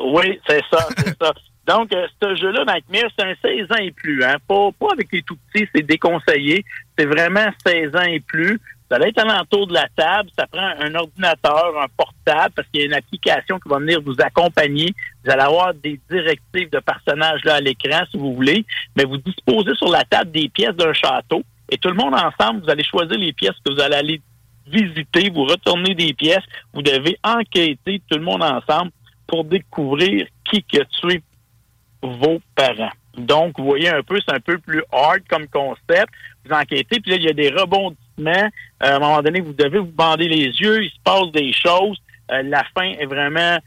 Oui, c'est ça, c'est ça. Donc, euh, ce jeu-là, Nightmare, c'est un 16 ans et plus. Hein? Pas, pas avec les tout petits, c'est déconseillé. C'est vraiment 16 ans et plus. Ça va être alentour de la table. Ça prend un ordinateur, un portable, parce qu'il y a une application qui va venir vous accompagner. Vous allez avoir des directives de personnages là à l'écran, si vous voulez. Mais vous disposez sur la table des pièces d'un château. Et tout le monde ensemble, vous allez choisir les pièces que vous allez aller visiter. Vous retournez des pièces. Vous devez enquêter tout le monde ensemble pour découvrir qui a tué vos parents. Donc, vous voyez un peu, c'est un peu plus hard comme concept. Vous enquêtez, puis là, il y a des rebondissements. Euh, à un moment donné, vous devez vous bander les yeux, il se passe des choses. Euh, la fin est vraiment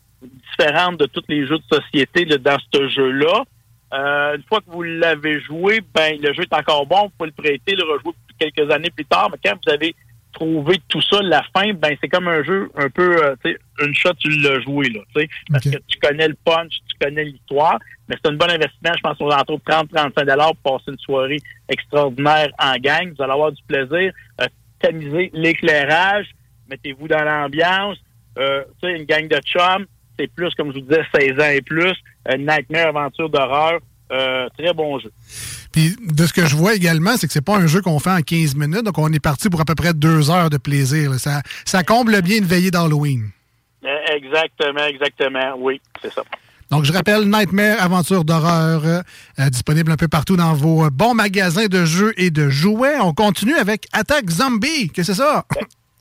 différente de tous les jeux de société là, dans ce jeu-là. Euh, une fois que vous l'avez joué, ben le jeu est encore bon, vous pouvez le prêter, le rejouer quelques années plus tard, mais quand vous avez trouvé tout ça, la fin, ben c'est comme un jeu un peu, euh, tu sais, une shot, tu l'as joué, là, tu sais, parce que tu connais le punch, tu connais l'histoire, mais c'est un bon investissement, je pense, aux alentours de 30-35 pour passer une soirée extraordinaire en gang, vous allez avoir du plaisir, euh, tamiser l'éclairage, mettez-vous dans l'ambiance, euh, tu sais, une gang de chums, c'est plus, comme je vous disais, 16 ans et plus, euh, Nightmare Aventure d'horreur, euh, très bon jeu. Puis de ce que je vois également, c'est que c'est pas un jeu qu'on fait en 15 minutes, donc on est parti pour à peu près deux heures de plaisir. là. Ça, ça comble bien une veillée d'Halloween. Exactement, exactement, oui, c'est ça. Donc, je rappelle Nightmare Aventure d'horreur, euh, disponible un peu partout dans vos euh, bons magasins de jeux et de jouets. On continue avec Attack Zombie. Qu'est-ce que c'est ça?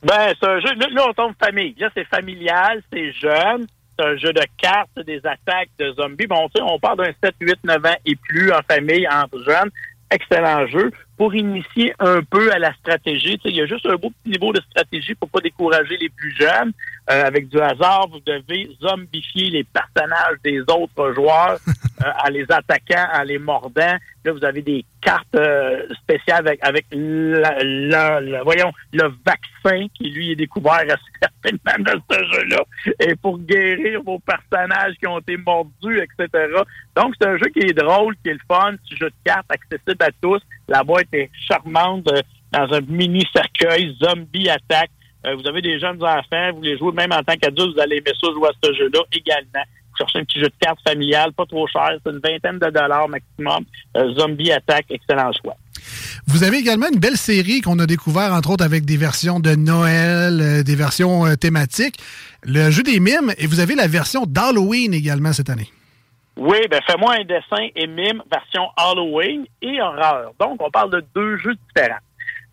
Ben, c'est un jeu, là, là, on tombe famille. Là, c'est familial, c'est jeune. C'est un jeu de cartes, des attaques de zombies. Bon, tu sais, on parle d'un 7, 8, 9 ans et plus en famille, entre jeunes. Excellent jeu. Pour initier un peu à la stratégie, tu sais, il y a juste un beau petit niveau de stratégie pour pas décourager les plus jeunes. Euh, avec du hasard, vous devez zombifier les personnages des autres joueurs euh, en les attaquant, en les mordant. Là, vous avez des cartes euh, spéciales avec, avec la- la- la- voyons, le vaccin qui, lui, est découvert assez rapidement dans ce jeu-là. Et pour guérir vos personnages qui ont été mordus, etc. Donc, c'est un jeu qui est drôle, qui est le fun, petit jeu de cartes accessible à tous. La boîte est charmante euh, dans un mini cercueil, zombie attaque. Euh, vous avez des jeunes enfants, vous les jouez même en tant qu'adulte, vous allez aimer ça jouer à ce jeu-là également. Vous cherchez un petit jeu de cartes familial, pas trop cher, c'est une vingtaine de dollars maximum. Euh, zombie attaque, excellent choix. Vous avez également une belle série qu'on a découvert, entre autres, avec des versions de Noël, euh, des versions thématiques. Le jeu des mimes, et vous avez la version d'Halloween également cette année. Oui, ben fais-moi un dessin et mime version Halloween et horreur. Donc, on parle de deux jeux différents.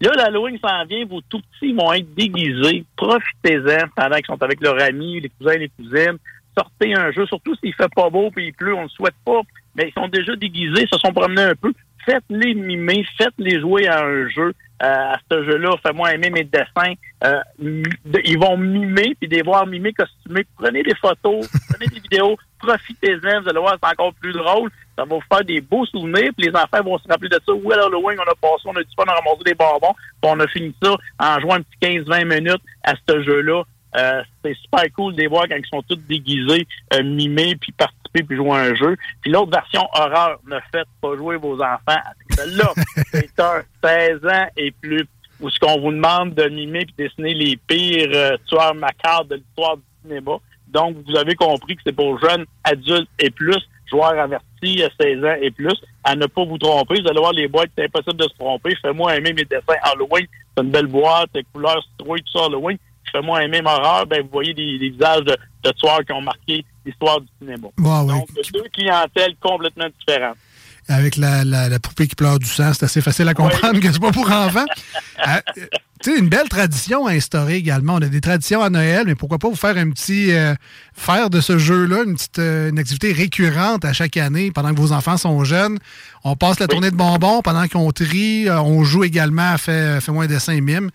Là, l'Halloween s'en vient, vos tout petits vont être déguisés. Profitez-en pendant qu'ils sont avec leurs amis, les cousins les cousines. Sortez un jeu, surtout s'il fait pas beau puis il pleut, on le souhaite pas. Mais ils sont déjà déguisés, se sont promenés un peu. Faites-les mimer, faites-les jouer à un jeu. Euh, à ce jeu-là, fais-moi aimer mes dessins. Euh, ils vont mimer, puis des voir mimer costumés. Prenez des photos, prenez des vidéos, profitez-en, vous allez voir, c'est encore plus drôle. Ça va vous faire des beaux souvenirs, puis les enfants vont se rappeler de ça. Oui, à Halloween, on a passé, on a du fun, on a ramassé des bonbons, puis on a fini ça en jouant un petit 15-20 minutes à ce jeu-là. Euh, c'est super cool de les voir quand ils sont tous déguisés, euh, mimés, puis participer, puis jouer à un jeu. Puis l'autre version horreur, ne faites pas jouer vos enfants avec celle-là. c'est un 16 ans et plus, où ce qu'on vous demande de mimer puis dessiner les pires euh, tueurs macabres de l'histoire du cinéma. Donc, vous avez compris que c'est pour jeunes, adultes et plus, joueurs avertis, à 16 ans et plus, à ne pas vous tromper. Vous allez voir les boîtes, c'est impossible de se tromper. Fais-moi aimer mes dessins Halloween. C'est une belle boîte, couleur citrouille, tout ça Halloween. Fais-moi aimer ma horreur. Ben, vous voyez des, des visages de, de tueurs qui ont marqué l'histoire du cinéma. Donc, deux clientèles complètement différentes. Avec la, la, la poupée qui pleure du sang, c'est assez facile à comprendre que c'est pas pour enfants. Euh, tu sais, une belle tradition à instaurer également. On a des traditions à Noël, mais pourquoi pas vous faire un petit. euh, faire de ce jeu-là une petite euh, une activité récurrente à chaque année pendant que vos enfants sont jeunes. On passe la tournée de bonbons pendant qu'on trie. on joue également à fait, Fais-moi un dessin et mime.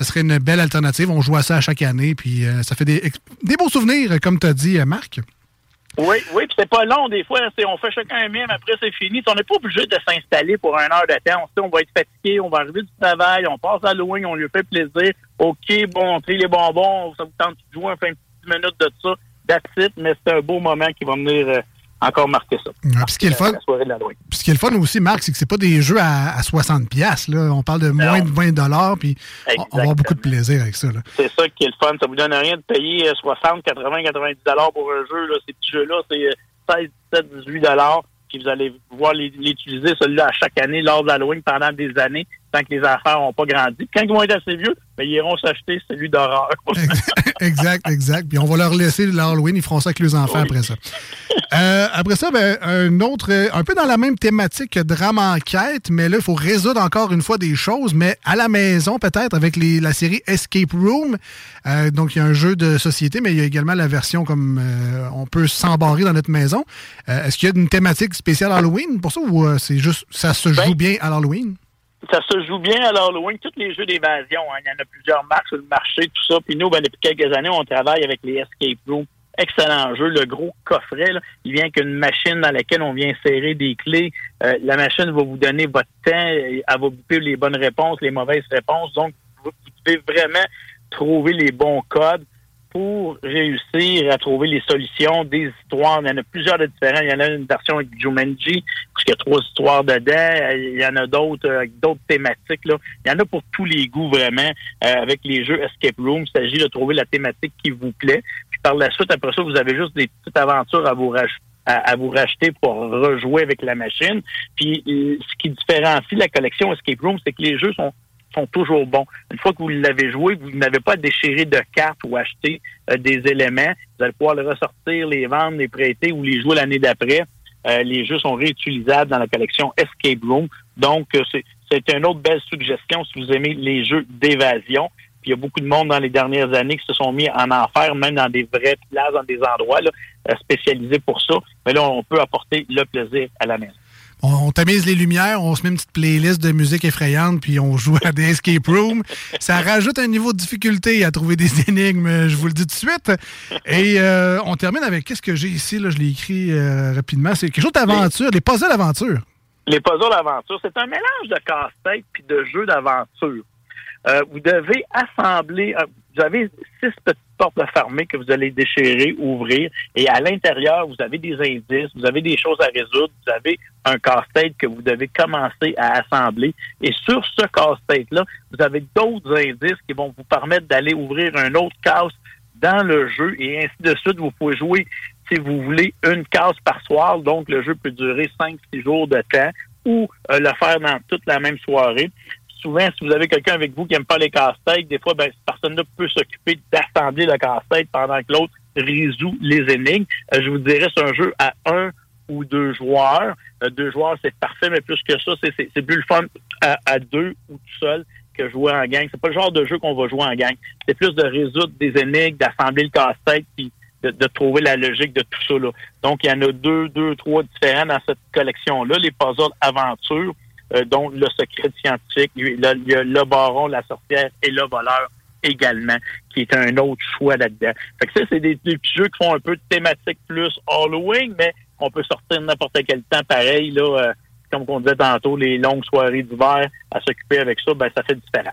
Ce serait une belle alternative. On joue à ça à chaque année, puis euh, ça fait des, des beaux souvenirs, comme tu as dit, euh, Marc. Oui, oui, puis c'est pas long des fois. On fait chacun un mime, après c'est fini. On n'est pas obligé de s'installer pour une heure de temps. On on va être fatigué, on va arriver du travail, on passe à Halloween, on lui fait plaisir. OK, bon, on trie les bonbons, ça vous tente de jouer, on fait une petite minute de ça. That's mais c'est un beau moment qui va venir euh, encore marquer ça. Ouais, puis ce qui est le fun, ce qui est le fun aussi, Marc, c'est que c'est pas des jeux à, à 60 pièces là. On parle de moins de 20 dollars, puis on, on va avoir beaucoup de plaisir avec ça. C'est ça qui est le fun. Ça vous donne rien de payer euh, 60, 80, 90 dollars pour un jeu. Là. Ces petits jeux-là, c'est euh, 16, 17, 18 dollars. Puis vous allez pouvoir l'utiliser, celui-là, à chaque année, lors de l'Halloween, pendant des années, tant que les enfants n'ont pas grandi. Quand ils vont être assez vieux, ben, ils iront s'acheter celui d'horreur. exact, exact. Puis on va leur laisser l'Halloween, ils feront ça avec les enfants après ça. Euh, après ça, ben, un autre, un peu dans la même thématique que drame enquête, mais là, il faut résoudre encore une fois des choses, mais à la maison peut-être avec les, la série Escape Room. Euh, donc, il y a un jeu de société, mais il y a également la version comme euh, on peut s'embarrer dans notre maison. Est-ce qu'il y a une thématique spéciale Halloween pour ça ou c'est juste ça se joue bien à l'Halloween? Ça se joue bien à l'Halloween. Tous les jeux d'évasion, hein, il y en a plusieurs marques sur le marché, tout ça. Puis nous, ben, depuis quelques années, on travaille avec les Escape Room. Excellent jeu. Le gros coffret, là, il vient avec une machine dans laquelle on vient insérer des clés. Euh, la machine va vous donner votre temps. Elle va vous les bonnes réponses, les mauvaises réponses. Donc, vous devez vraiment trouver les bons codes pour réussir à trouver les solutions des histoires. Il y en a plusieurs de différents. Il y en a une version avec Jumanji, parce qu'il y a trois histoires dedans. Il y en a d'autres euh, avec d'autres thématiques. Là. Il y en a pour tous les goûts, vraiment, euh, avec les jeux Escape Room. Il s'agit de trouver la thématique qui vous plaît. Puis par la suite, après ça, vous avez juste des petites aventures à vous à vous racheter pour rejouer avec la machine. Puis euh, ce qui différencie la collection Escape Room, c'est que les jeux sont sont toujours bons. Une fois que vous l'avez joué, vous n'avez pas à déchirer de cartes ou acheter euh, des éléments. Vous allez pouvoir les ressortir, les vendre, les prêter ou les jouer l'année d'après. Euh, les jeux sont réutilisables dans la collection Escape Room. Donc, euh, c'est- une autre belle suggestion si vous aimez les jeux d'évasion. Puis il y a beaucoup de monde dans les dernières années qui se sont mis en enfer, même dans des vraies places, dans des endroits là, spécialisés pour ça. Mais là, on peut apporter le plaisir à la maison. On, tamise les lumières, on se met une petite playlist de musique effrayante, puis on joue à des escape rooms. Ça rajoute un niveau de difficulté à trouver des énigmes, je vous le dis tout de suite. Et euh, on termine avec qu'est-ce que j'ai ici, là, je l'ai écrit euh, rapidement. C'est quelque chose d'aventure, des puzzles d'aventure. Les puzzles d'aventure, c'est un mélange de casse-tête puis de jeux d'aventure. Euh, vous devez assembler, vous avez six petites portes fermées que vous allez déchirer, ouvrir, et à l'intérieur, vous avez des indices, vous avez des choses à résoudre, vous avez un casse-tête que vous devez commencer à assembler. Et sur ce casse-tête-là, vous avez d'autres indices qui vont vous permettre d'aller ouvrir un autre casse dans le jeu, et ainsi de suite. Vous pouvez jouer, si vous voulez, une case par soir, donc le jeu peut durer 5-6 jours de temps, ou euh, le faire dans toute la même soirée souvent, si vous avez quelqu'un avec vous qui n'aime pas les casse-têtes, des fois, ben, cette personne-là peut s'occuper d'assembler le casse-tête pendant que l'autre résout les énigmes. Euh, je vous dirais, c'est un jeu à un ou deux joueurs. Euh, deux joueurs, c'est parfait, mais plus que ça, c'est- plus le fun à, deux ou tout seul que jouer en gang. C'est pas le genre de jeu qu'on va jouer en gang. C'est plus de résoudre des énigmes, d'assembler le casse-tête, puis de, de trouver la logique de tout ça. Là. Donc, il y en a deux, deux, trois différents dans cette collection-là. Les puzzles aventures, euh, dont le secret scientifique, il y a le baron, la sorcière et le voleur également, qui est un autre choix là-dedans. Fait que ça, c'est des, des petits jeux qui font un peu de thématique plus Halloween, mais on peut sortir n'importe quel temps pareil, là, euh, comme on disait tantôt, les longues soirées d'hiver à s'occuper avec ça, ben ça fait différent.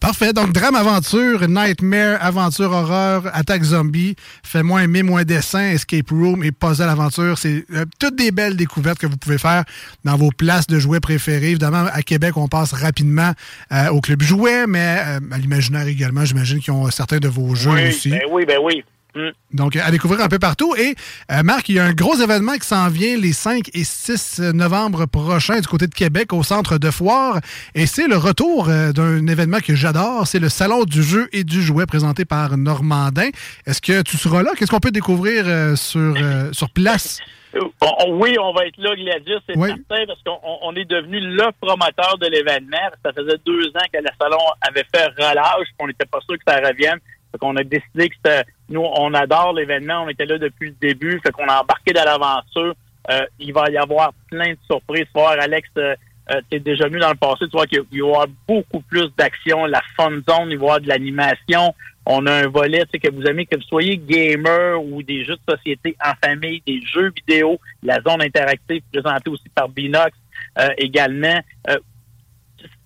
Parfait. Donc, drame, aventure, nightmare, aventure, horreur, attaque zombie, fais-moi aimer, moins dessin, escape room et puzzle aventure. C'est euh, toutes des belles découvertes que vous pouvez faire dans vos places de jouets préférées. Évidemment, à Québec, on passe rapidement euh, au club jouet, mais euh, à l'imaginaire également. J'imagine qu'ils ont certains de vos jeux oui, aussi. Ben oui, ben oui. Mm. Donc, à découvrir un peu partout. Et euh, Marc, il y a un gros événement qui s'en vient les 5 et 6 novembre prochains du côté de Québec au centre de foire. Et c'est le retour euh, d'un événement que j'adore. C'est le Salon du jeu et du jouet présenté par Normandin. Est-ce que tu seras là? Qu'est-ce qu'on peut découvrir euh, sur, euh, sur place? On- on- oui, on va être là, Gladius, c'est Oui. certain, parce qu'on on- on est devenu le promoteur de l'événement. Ça faisait deux ans que le salon avait fait relâche, puis on n'était pas sûr que ça revienne. Fait qu'on a décidé que. Nous, on adore l'événement, on était là depuis le début, fait qu'on a embarqué dans l'aventure. Euh, il va y avoir plein de surprises. Voir, Alex, euh, euh, t'es déjà venu dans le passé, tu vois qu'il y avoir beaucoup plus d'action, la fun zone, il va y avoir de l'animation. On a un volet, tu sais, que vous aimez, que vous soyez gamer ou des jeux de société en famille, des jeux vidéo, la zone interactive présentée aussi par Binox euh, également. Euh,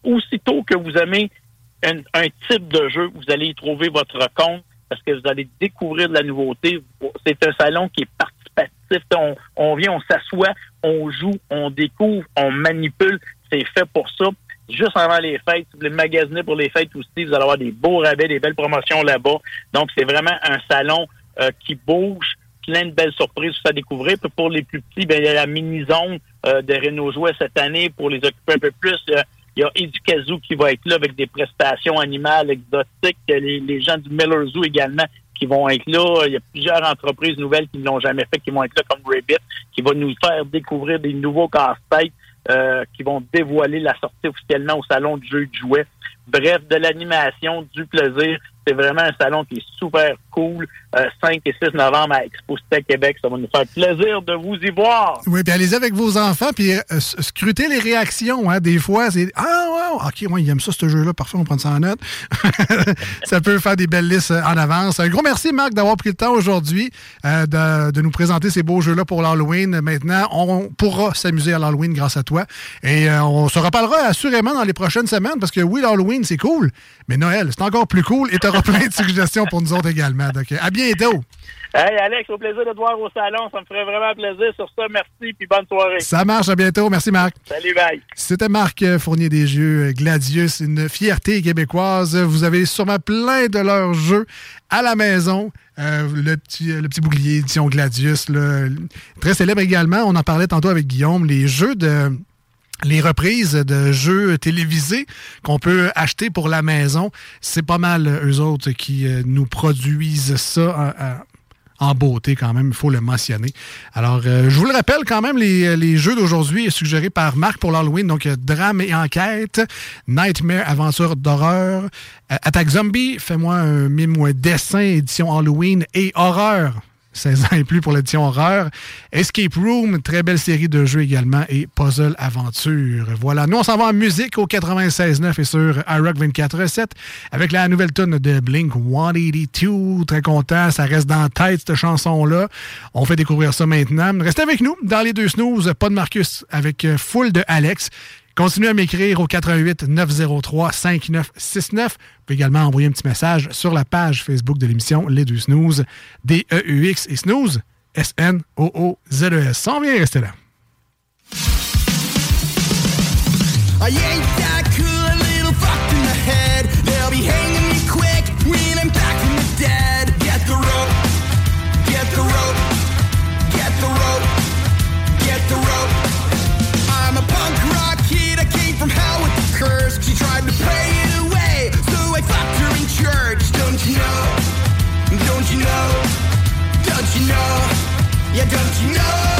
aussitôt que vous aimez un, un type de jeu, vous allez y trouver votre compte parce que vous allez découvrir de la nouveauté. C'est un salon qui est participatif. On, on vient, on s'assoit, on joue, on découvre, on manipule. C'est fait pour ça. Juste avant les fêtes, si vous voulez magasiner pour les fêtes aussi, vous allez avoir des beaux rabais, des belles promotions là-bas. Donc, c'est vraiment un salon euh, qui bouge, plein de belles surprises à découvrir. Puis pour les plus petits, ben, il y a la mini-zone euh, de Renault Jouet cette année pour les occuper un peu plus. Il y a Educazoo qui va être là avec des prestations animales exotiques. Les, les gens du Miller Zoo également qui vont être là. Il y a plusieurs entreprises nouvelles qui ne l'ont jamais fait, qui vont être là comme Rabbit, qui va nous faire découvrir des nouveaux casse-têtes euh, qui vont dévoiler la sortie officiellement au salon du jeu de jouets. Bref, de l'animation, du plaisir. C'est vraiment un salon qui est super cool. Euh, 5 et 6 novembre à Expo Cité Québec. Ça va nous faire plaisir de vous y voir. Oui, puis allez-y avec vos enfants, puis euh, scrutez les réactions. Hein. Des fois, c'est Ah, wow, OK, moi, il aime ça, ce jeu-là. Parfait, on prend ça en note. ça peut faire des belles listes euh, en avance. Un gros merci, Marc, d'avoir pris le temps aujourd'hui euh, de, nous présenter ces beaux jeux-là pour l'Halloween. Maintenant, on pourra s'amuser à l'Halloween grâce à toi. Et euh, on se reparlera assurément dans les prochaines semaines, parce que oui, l'Halloween, c'est cool, mais Noël, c'est encore plus cool. Auras plein de suggestions pour nous autres également. Donc, à bientôt. Hey, Alex, au plaisir de te voir au salon. Ça me ferait vraiment plaisir. Sur ça, merci puis bonne soirée. Ça marche, à bientôt. Merci, Marc. Salut, bye. C'était Marc Fournier des Jeux Gladius, une fierté québécoise. Vous avez sûrement plein de leurs jeux à la maison. Euh, le, petit, le petit bouclier édition Gladius, là, très célèbre également. On en parlait tantôt avec Guillaume. Les jeux de les reprises de jeux télévisés qu'on peut acheter pour la maison, c'est pas mal euh, eux autres qui euh, nous produisent ça euh, en beauté quand même, il faut le mentionner. Alors, je vous le rappelle quand même, les, jeux d'aujourd'hui suggérés par Marc pour l'Halloween, donc Drame et Enquête, Nightmare, Aventure d'horreur, Attaque Zombie, Fais-moi un mime dessin, édition Halloween et Horreur. 16 ans et plus pour l'édition horreur. Escape Room, très belle série de jeux également, et Puzzle Aventure. Voilà, nous on s'en va en musique au 96.9 et sur iRock 24.7 avec la nouvelle tune de Blink 182. Très content, ça reste dans la tête cette chanson-là. On fait découvrir ça maintenant. Restez avec nous dans les deux snooze, pas de Marcus avec euh, full de Alex. Continuez à m'écrire au 88 903 5969. Vous pouvez également envoyer un petit message sur la page Facebook de l'émission Les Deux Snooze, D-E-U-X et Snooze, S-N-O-O-Z-E-S. Sans bien rester là. You know? Yeah, don't you know?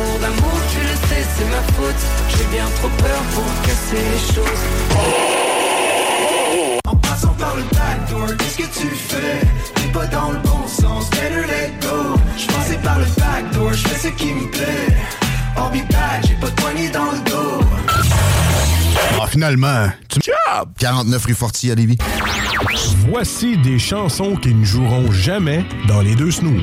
Amour d'amour, tu le sais, c'est ma faute. J'ai bien trop peur pour casser les choses. En passant par le backdoor, qu'est-ce que tu fais? T'es pas dans le bon sens, better let go. J'passais par le backdoor, j'fais ce qui me plaît. Back, j'ai pas de poignée dans le dos. Ah, finalement, tu Job! 49 rue Forti à Lévis. Voici des chansons qui ne joueront jamais dans les deux snooze.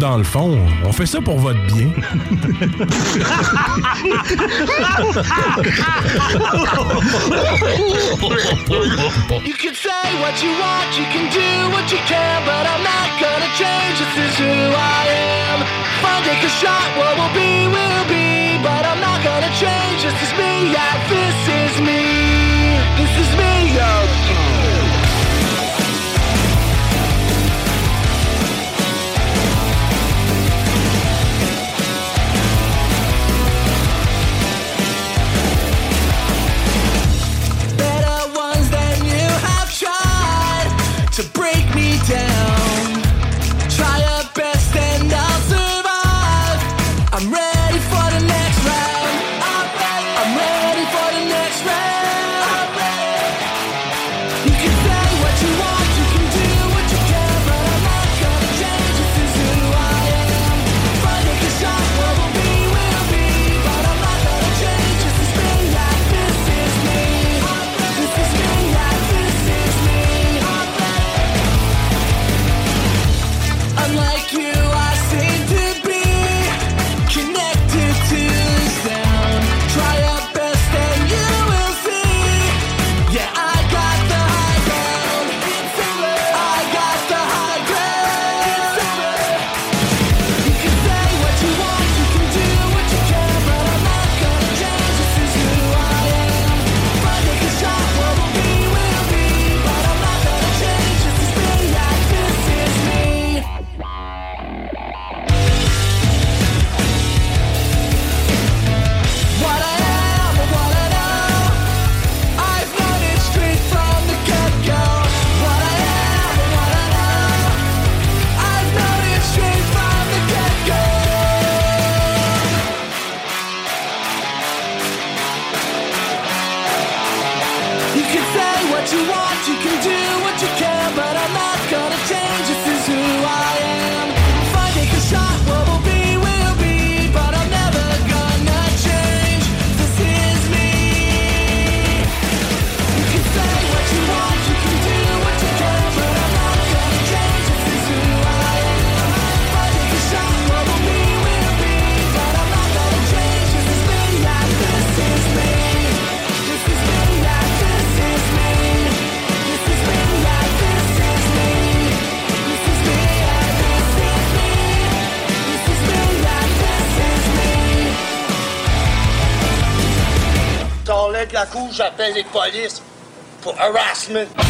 Dans le fond, on fait ça pour votre bien. You can say what you want, you can do what you can, but I'm not gonna change. This is who I am. Find take a shot, what will be, will be, but I'm not gonna change. This is me, yeah, this is me. For this, police harassment.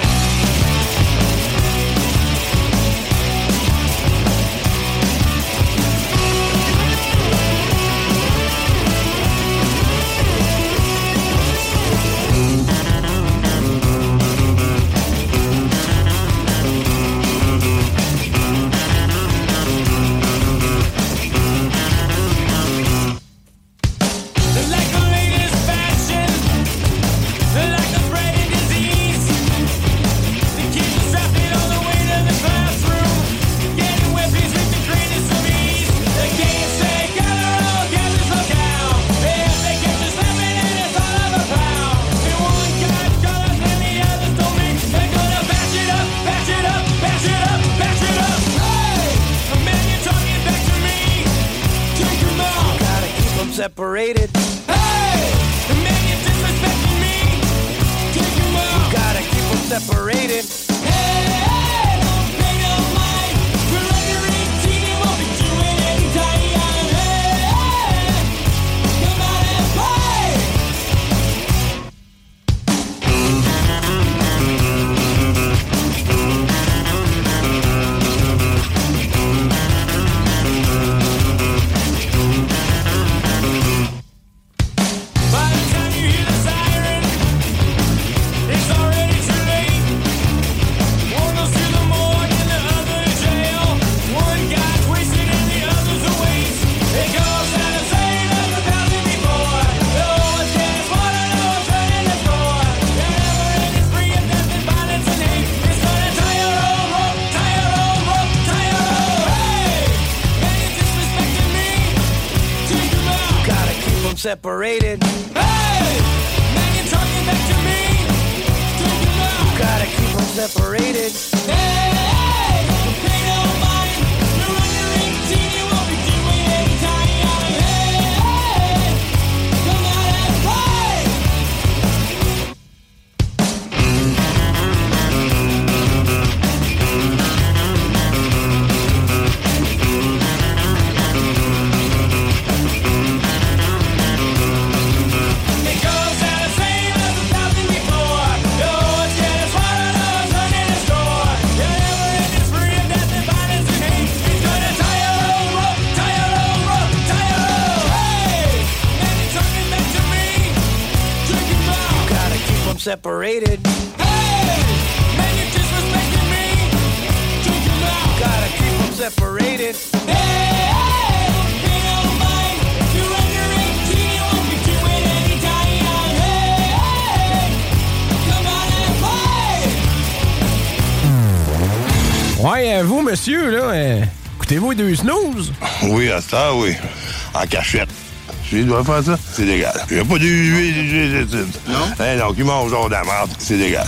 Deux snooze? Oui, à ça, oui. En cachette. Tu dois faire ça? C'est légal. Il n'y a pas de Non? Hein, donc, il mange genre de la merde. C'est légal.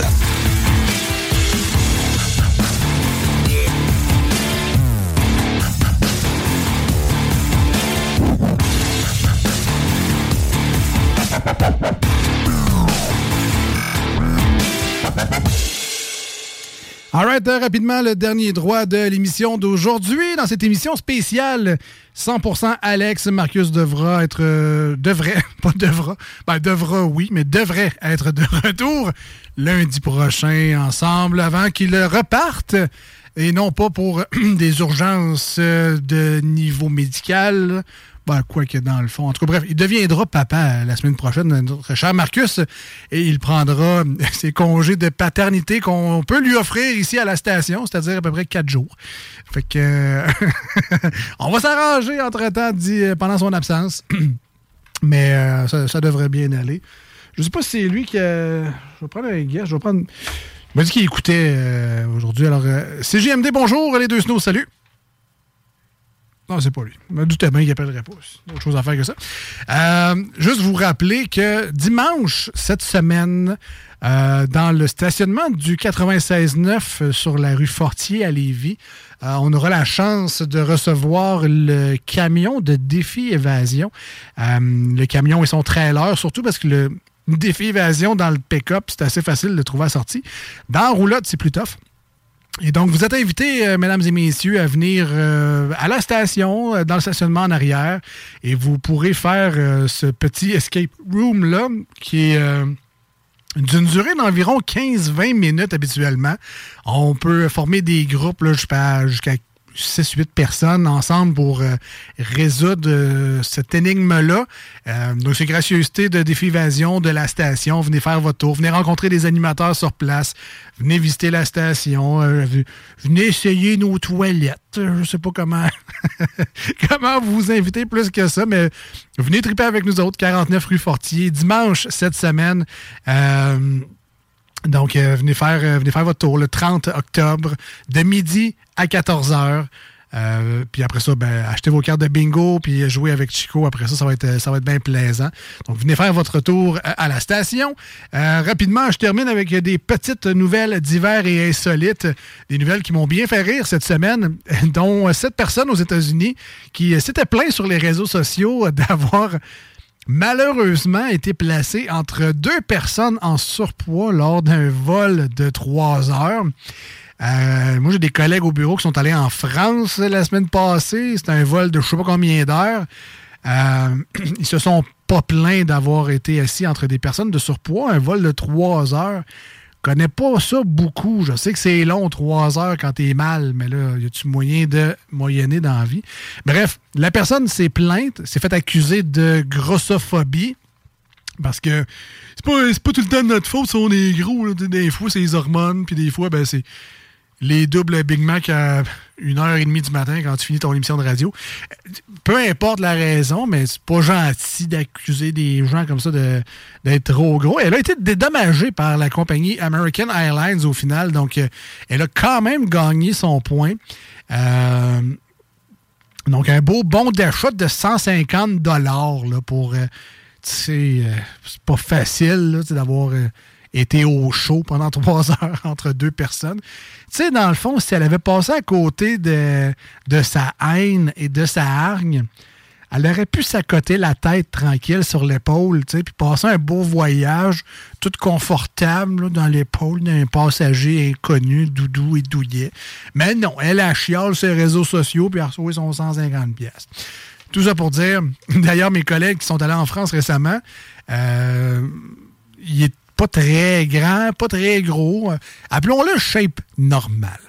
All right, euh, rapidement, le dernier droit de l'émission d'aujourd'hui. Dans cette émission spéciale, 100% Alex, Marcus devra être... euh, devrait, pas devra, ben devra oui, mais devrait être de retour lundi prochain ensemble avant qu'il reparte. Et non pas pour des urgences euh, de niveau médical. Ben, quoi que dans le fond. En tout cas, bref, il deviendra papa euh, la semaine prochaine, notre cher Marcus, et il prendra ses congés de paternité qu'on peut lui offrir ici à la station, c'est-à-dire à peu près quatre jours. Fait que euh, on va s'arranger entre-temps euh, pendant son absence. Mais euh, ça, devrait bien aller. Je sais pas si c'est lui qui a... Je vais prendre un guess, je vais prendre... Il m'a dit qu'il écoutait euh, aujourd'hui. Alors, euh, CGMD, bonjour, les deux snows, salut. Non, c'est pas lui. Je me doutais bien qu'il appellerait pas. Autre chose à faire que ça. Euh, juste vous rappeler que dimanche, cette semaine, euh, dans le stationnement du 96-9 sur la rue Fortier à Lévis, euh, on aura la chance de recevoir le camion de défi évasion. Euh, le camion et son trailer, surtout parce que le défi évasion dans le pick-up, c'est assez facile de trouver à sortie. Dans roulotte, c'est plus tough. Et donc, vous êtes invités, euh, mesdames et messieurs, à venir euh, à la station, euh, dans le stationnement en arrière, et vous pourrez faire ce petit escape room-là, qui est d'une durée d'environ 15-20 minutes habituellement. On peut former des groupes jusqu'à 6-8 personnes ensemble pour euh, résoudre euh, cette énigme-là. Euh, donc, c'est gracieuseté de Défi Évasion de la station. Venez faire votre tour. Venez rencontrer des animateurs sur place. Venez visiter la station. euh, venez essayer nos toilettes. Je sais pas comment, comment vous inviter plus que ça, mais venez triper avec nous autres. 49 rue Fortier, dimanche cette semaine. Euh, donc, euh, venez, faire, euh, venez faire votre tour le 30 octobre, de midi à 14 h. puis après ça, ben, achetez vos cartes de bingo, puis jouez avec Chico. Après ça, ça va être, euh, ça va bien plaisant. Donc, venez faire votre tour à, la station. Euh, rapidement, je termine avec des petites nouvelles divers et insolites. Des nouvelles qui m'ont bien fait rire cette semaine, dont cette personne aux États-Unis qui euh, s'était plaint sur les réseaux sociaux d'avoir malheureusement été placé entre deux personnes en surpoids lors d'un vol de trois heures. Euh, moi, j'ai des collègues au bureau qui sont allés en France la semaine passée. C'était un vol de je sais pas combien d'heures. Euh, ils se sont pas plaints d'avoir été assis entre des personnes de surpoids. Un vol de trois heures. Je connais pas ça beaucoup. Je sais que c'est long, trois heures, quand t'es mal, mais là, y a-tu moyen de moyenner dans la vie? Bref, la personne s'est plainte, s'est fait accuser de grossophobie. Parce que c'est pas, pas tout le temps de notre faute si on est gros. Des fois, c'est les hormones, puis des fois, ben, c'est les doubles Big Mac à une heure et demie du matin quand tu finis ton émission de radio. Peu importe la raison, mais c'est pas gentil d'accuser des gens comme ça d'être trop gros. Elle a été dédommagée par la compagnie American Airlines au final, donc euh, elle a quand même gagné son point. Euh, donc, un beau bon d'achat de 150 dollars pour. euh, euh, c'est pas facile d'avoir été au chaud pendant trois heures entre deux personnes. Tu sais, dans le fond, si elle avait passé à côté de, de sa haine et de sa hargne, elle aurait pu s'accoter la tête tranquille sur l'épaule, tu sais, puis passer un beau voyage, tout confortable dans l'épaule d'un passager inconnu, doudou et douillet. Mais non, elle a chiale sur les réseaux sociaux, puis a reçu son 150 pièces. Tout ça pour dire, d'ailleurs, mes collègues qui sont allés en France récemment, euh, il est pas très grand, pas très gros. Appelons-le shape normale.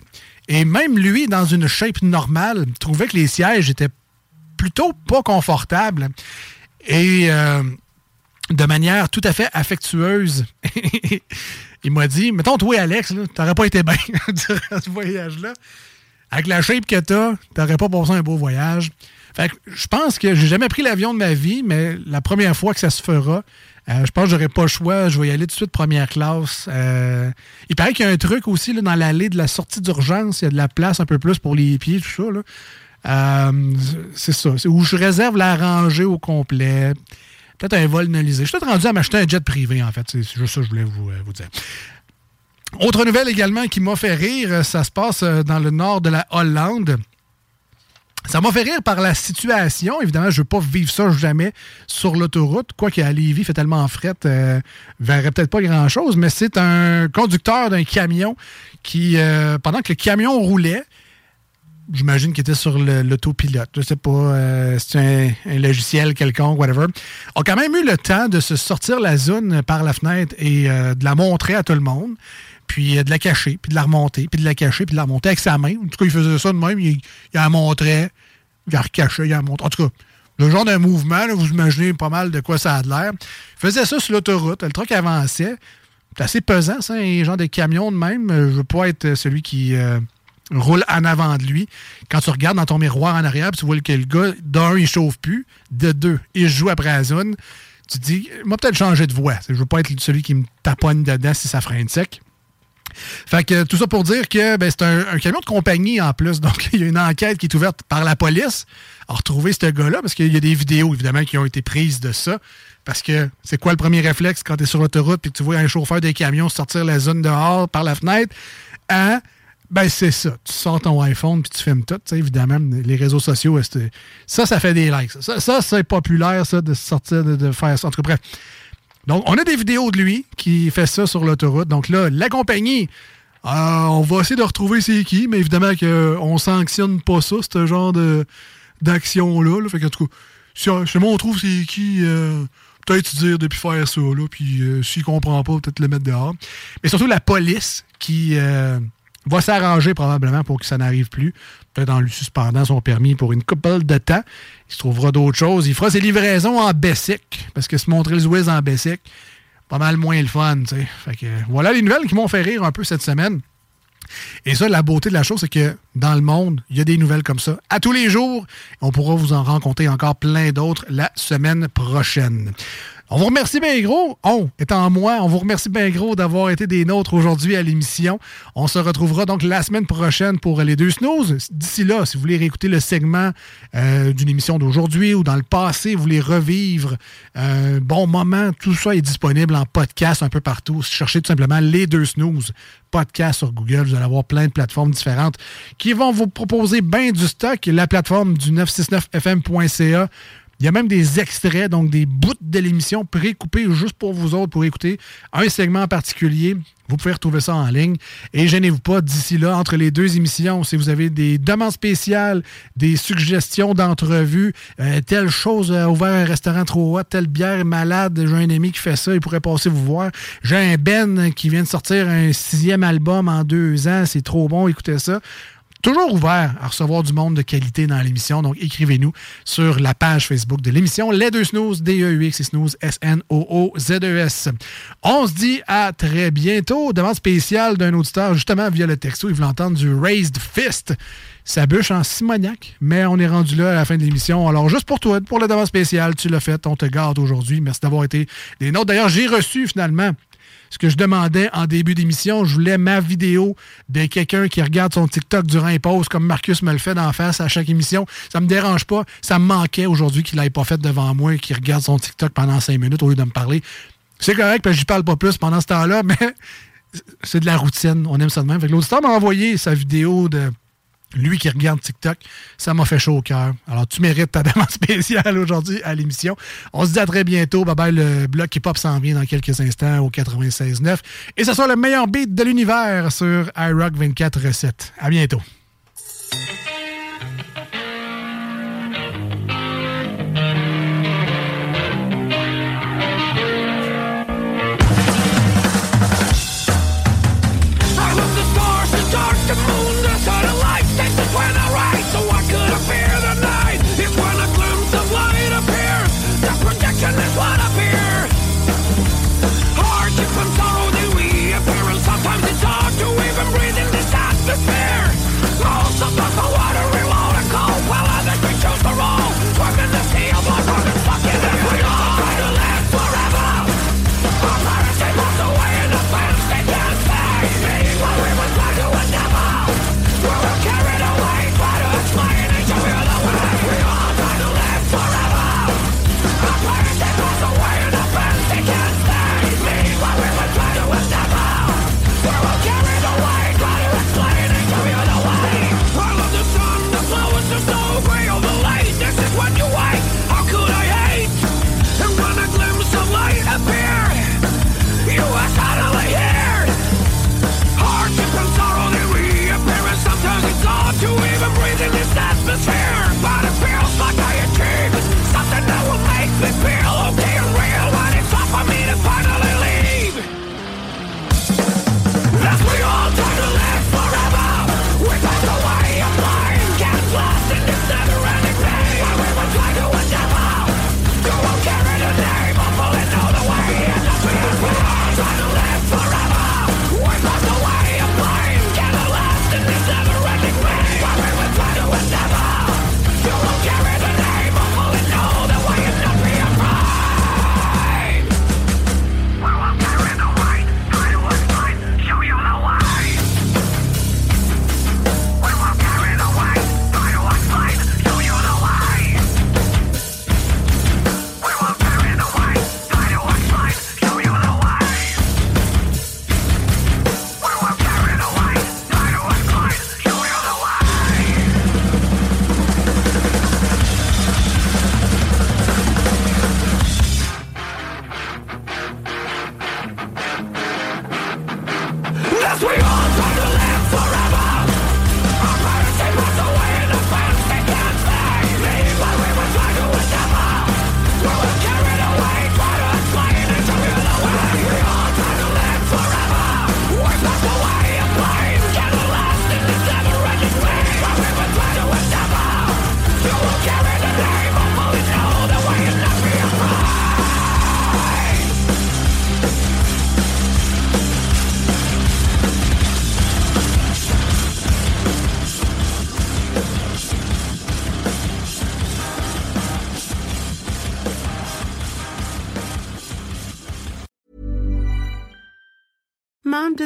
Et même lui, dans une shape normale, trouvait que les sièges étaient plutôt pas confortables. Et euh, de manière tout à fait affectueuse, il m'a dit Mettons, toi, Alex, t'aurais pas été bien durant ce voyage-là. Avec la shape que t'as, t'aurais pas passé un beau voyage. Fait je pense que j'ai jamais pris l'avion de ma vie, mais la première fois que ça se fera, euh, je pense que j'aurai pas le choix. Je vais y aller tout de suite première classe. Euh, il paraît qu'il y a un truc aussi là, dans l'allée de la sortie d'urgence. Il y a de la place un peu plus pour les pieds, tout ça. Euh, c'est ça. C'est où je réserve la rangée au complet. Peut-être un vol nolisé. Je suis peut-être rendu à m'acheter un jet privé, en fait. C'est juste ça que je voulais vous, dire. Autre nouvelle également qui m'a fait rire, ça se passe dans le nord de la Hollande. Ça m'a fait rire par la situation. Évidemment, je ne veux pas vivre ça jamais sur l'autoroute. Quoique à Lévis, fait tellement fret, euh, verrait peut-être pas grand-chose, mais c'est un conducteur d'un camion qui, euh, pendant que le camion roulait, j'imagine qu'il était sur l'autopilote, je sais pas, euh, c'est un, logiciel quelconque, whatever, a quand même eu le temps de se sortir la zone par la fenêtre et euh, de la montrer à tout le monde, puis euh, de la cacher, puis de la remonter, puis de la cacher, puis de la remonter avec sa main. En tout cas, il faisait ça de même, il, il la montrait, il la recachait, il la montrait. En tout cas, le genre de mouvement, vous imaginez pas mal de quoi ça a l'air. Il faisait ça sur l'autoroute, le truck avançait. C'est assez pesant, ça, un genre de camion de même. Euh, Je veux pas être celui qui euh, roule en avant de lui. Quand tu regardes dans ton miroir en arrière, puis tu vois que le gars, d'un, il chauffe plus, de deux, il joue après la zone. Tu te dis, moi peut-être changer de voie. Je veux pas être celui qui me taponne dedans si ça freine sec. Fait que tout ça pour dire que ben, c'est un, camion de compagnie en plus. Donc, il y a une enquête qui est ouverte par la police à retrouver ce gars-là, parce qu'il y a des vidéos, évidemment, qui ont été prises de ça. Parce que c'est quoi le premier réflexe quand tu es sur l'autoroute et que tu vois un chauffeur de camion sortir la zone dehors par la fenêtre? Hein? Ben, c'est ça. Tu sors ton iPhone puis tu filmes tout. Évidemment, les réseaux sociaux, ça, ça fait des likes. Ça, ça c'est populaire, ça, de sortir, de, de faire ça. En tout cas, bref. Donc, on a des vidéos de lui qui fait ça sur l'autoroute. Donc là, la compagnie, euh, on va essayer de retrouver c'est qui, mais évidemment qu'on sanctionne pas ça, ce genre d'action-là. là. Fait que, en tout cas, si, si on trouve c'est qui, euh, peut-être dire depuis faire ça, là, puis euh, s'il comprend pas, peut-être le mettre dehors. Mais surtout la police qui euh, va s'arranger probablement pour que ça n'arrive plus. Peut-être en lui suspendant son permis pour une couple de temps. Il se trouvera d'autres choses. Il fera ses livraisons en Bessic, parce que se montrer le Zwiz en Bessic, pas mal moins le fun, voilà les nouvelles qui m'ont fait rire un peu cette semaine. Et ça, la beauté de la chose, c'est que dans le monde, il y a des nouvelles comme ça. À tous les jours, on pourra vous en rencontrer encore plein d'autres la semaine prochaine. On vous remercie bien gros. On, étant moi, on vous remercie bien gros d'avoir été des nôtres aujourd'hui à l'émission. On se retrouvera donc la semaine prochaine pour les deux snooze. D'ici là, si vous voulez réécouter le segment euh, d'une émission d'aujourd'hui ou dans le passé, vous voulez revivre un bon moment, tout ça est disponible en podcast un peu partout. Cherchez tout simplement les deux snooze podcast sur Google. Vous allez avoir plein de plateformes différentes qui vont vous proposer bien du stock. La plateforme du 969fm.ca Il y a même des extraits, donc des bouts de l'émission pré-coupés juste pour vous autres, pour écouter un segment en particulier. Vous pouvez retrouver ça en ligne. Et gênez-vous pas, d'ici là, entre les deux émissions, si vous avez des demandes spéciales, des suggestions d'entrevues, euh, telle chose a ouvert un restaurant trop haut, telle bière est malade, j'ai un ami qui fait ça, il pourrait passer vous voir. J'ai un Ben qui vient de sortir un sixième album en deux ans, c'est trop bon, écoutez ça toujours ouvert à recevoir du monde de qualité dans l'émission. Donc, écrivez-nous sur la page Facebook de l'émission Les Deux Snooze, D-E-U-X Snooze, S-N-O-O-Z-E-S. On se dit à très bientôt. Demande spéciale d'un auditeur, justement, via le texto. Il veut entendre du Raised Fist. Ça bûche en simoniaque, mais on est rendu là à la fin de l'émission. Alors, juste pour toi, pour la demande spéciale, tu l'as fait. On te garde aujourd'hui. Merci d'avoir été des nôtres. D'ailleurs, j'ai reçu finalement ce que je demandais en début d'émission. Je voulais ma vidéo de quelqu'un qui regarde son TikTok durant les pauses, comme Marcus me le fait d'en face à chaque émission. Ça me dérange pas. Ça me manquait aujourd'hui qu'il l'ait pas fait devant moi et qu'il regarde son TikTok pendant cinq minutes au lieu de me parler. C'est correct, parce que j'y parle pas plus pendant ce temps-là, mais c'est de la routine. On aime ça de même. Fait l'auditeur m'a envoyé sa vidéo de lui qui regarde TikTok, ça m'a fait chaud au cœur. Alors, tu mérites ta demande spéciale aujourd'hui à l'émission. On se dit à très bientôt. Bye bye, le bloc hip-hop s'en vient dans quelques instants au 96.9. Et ce sera le meilleur beat de l'univers sur iRock 24 recettes. À bientôt.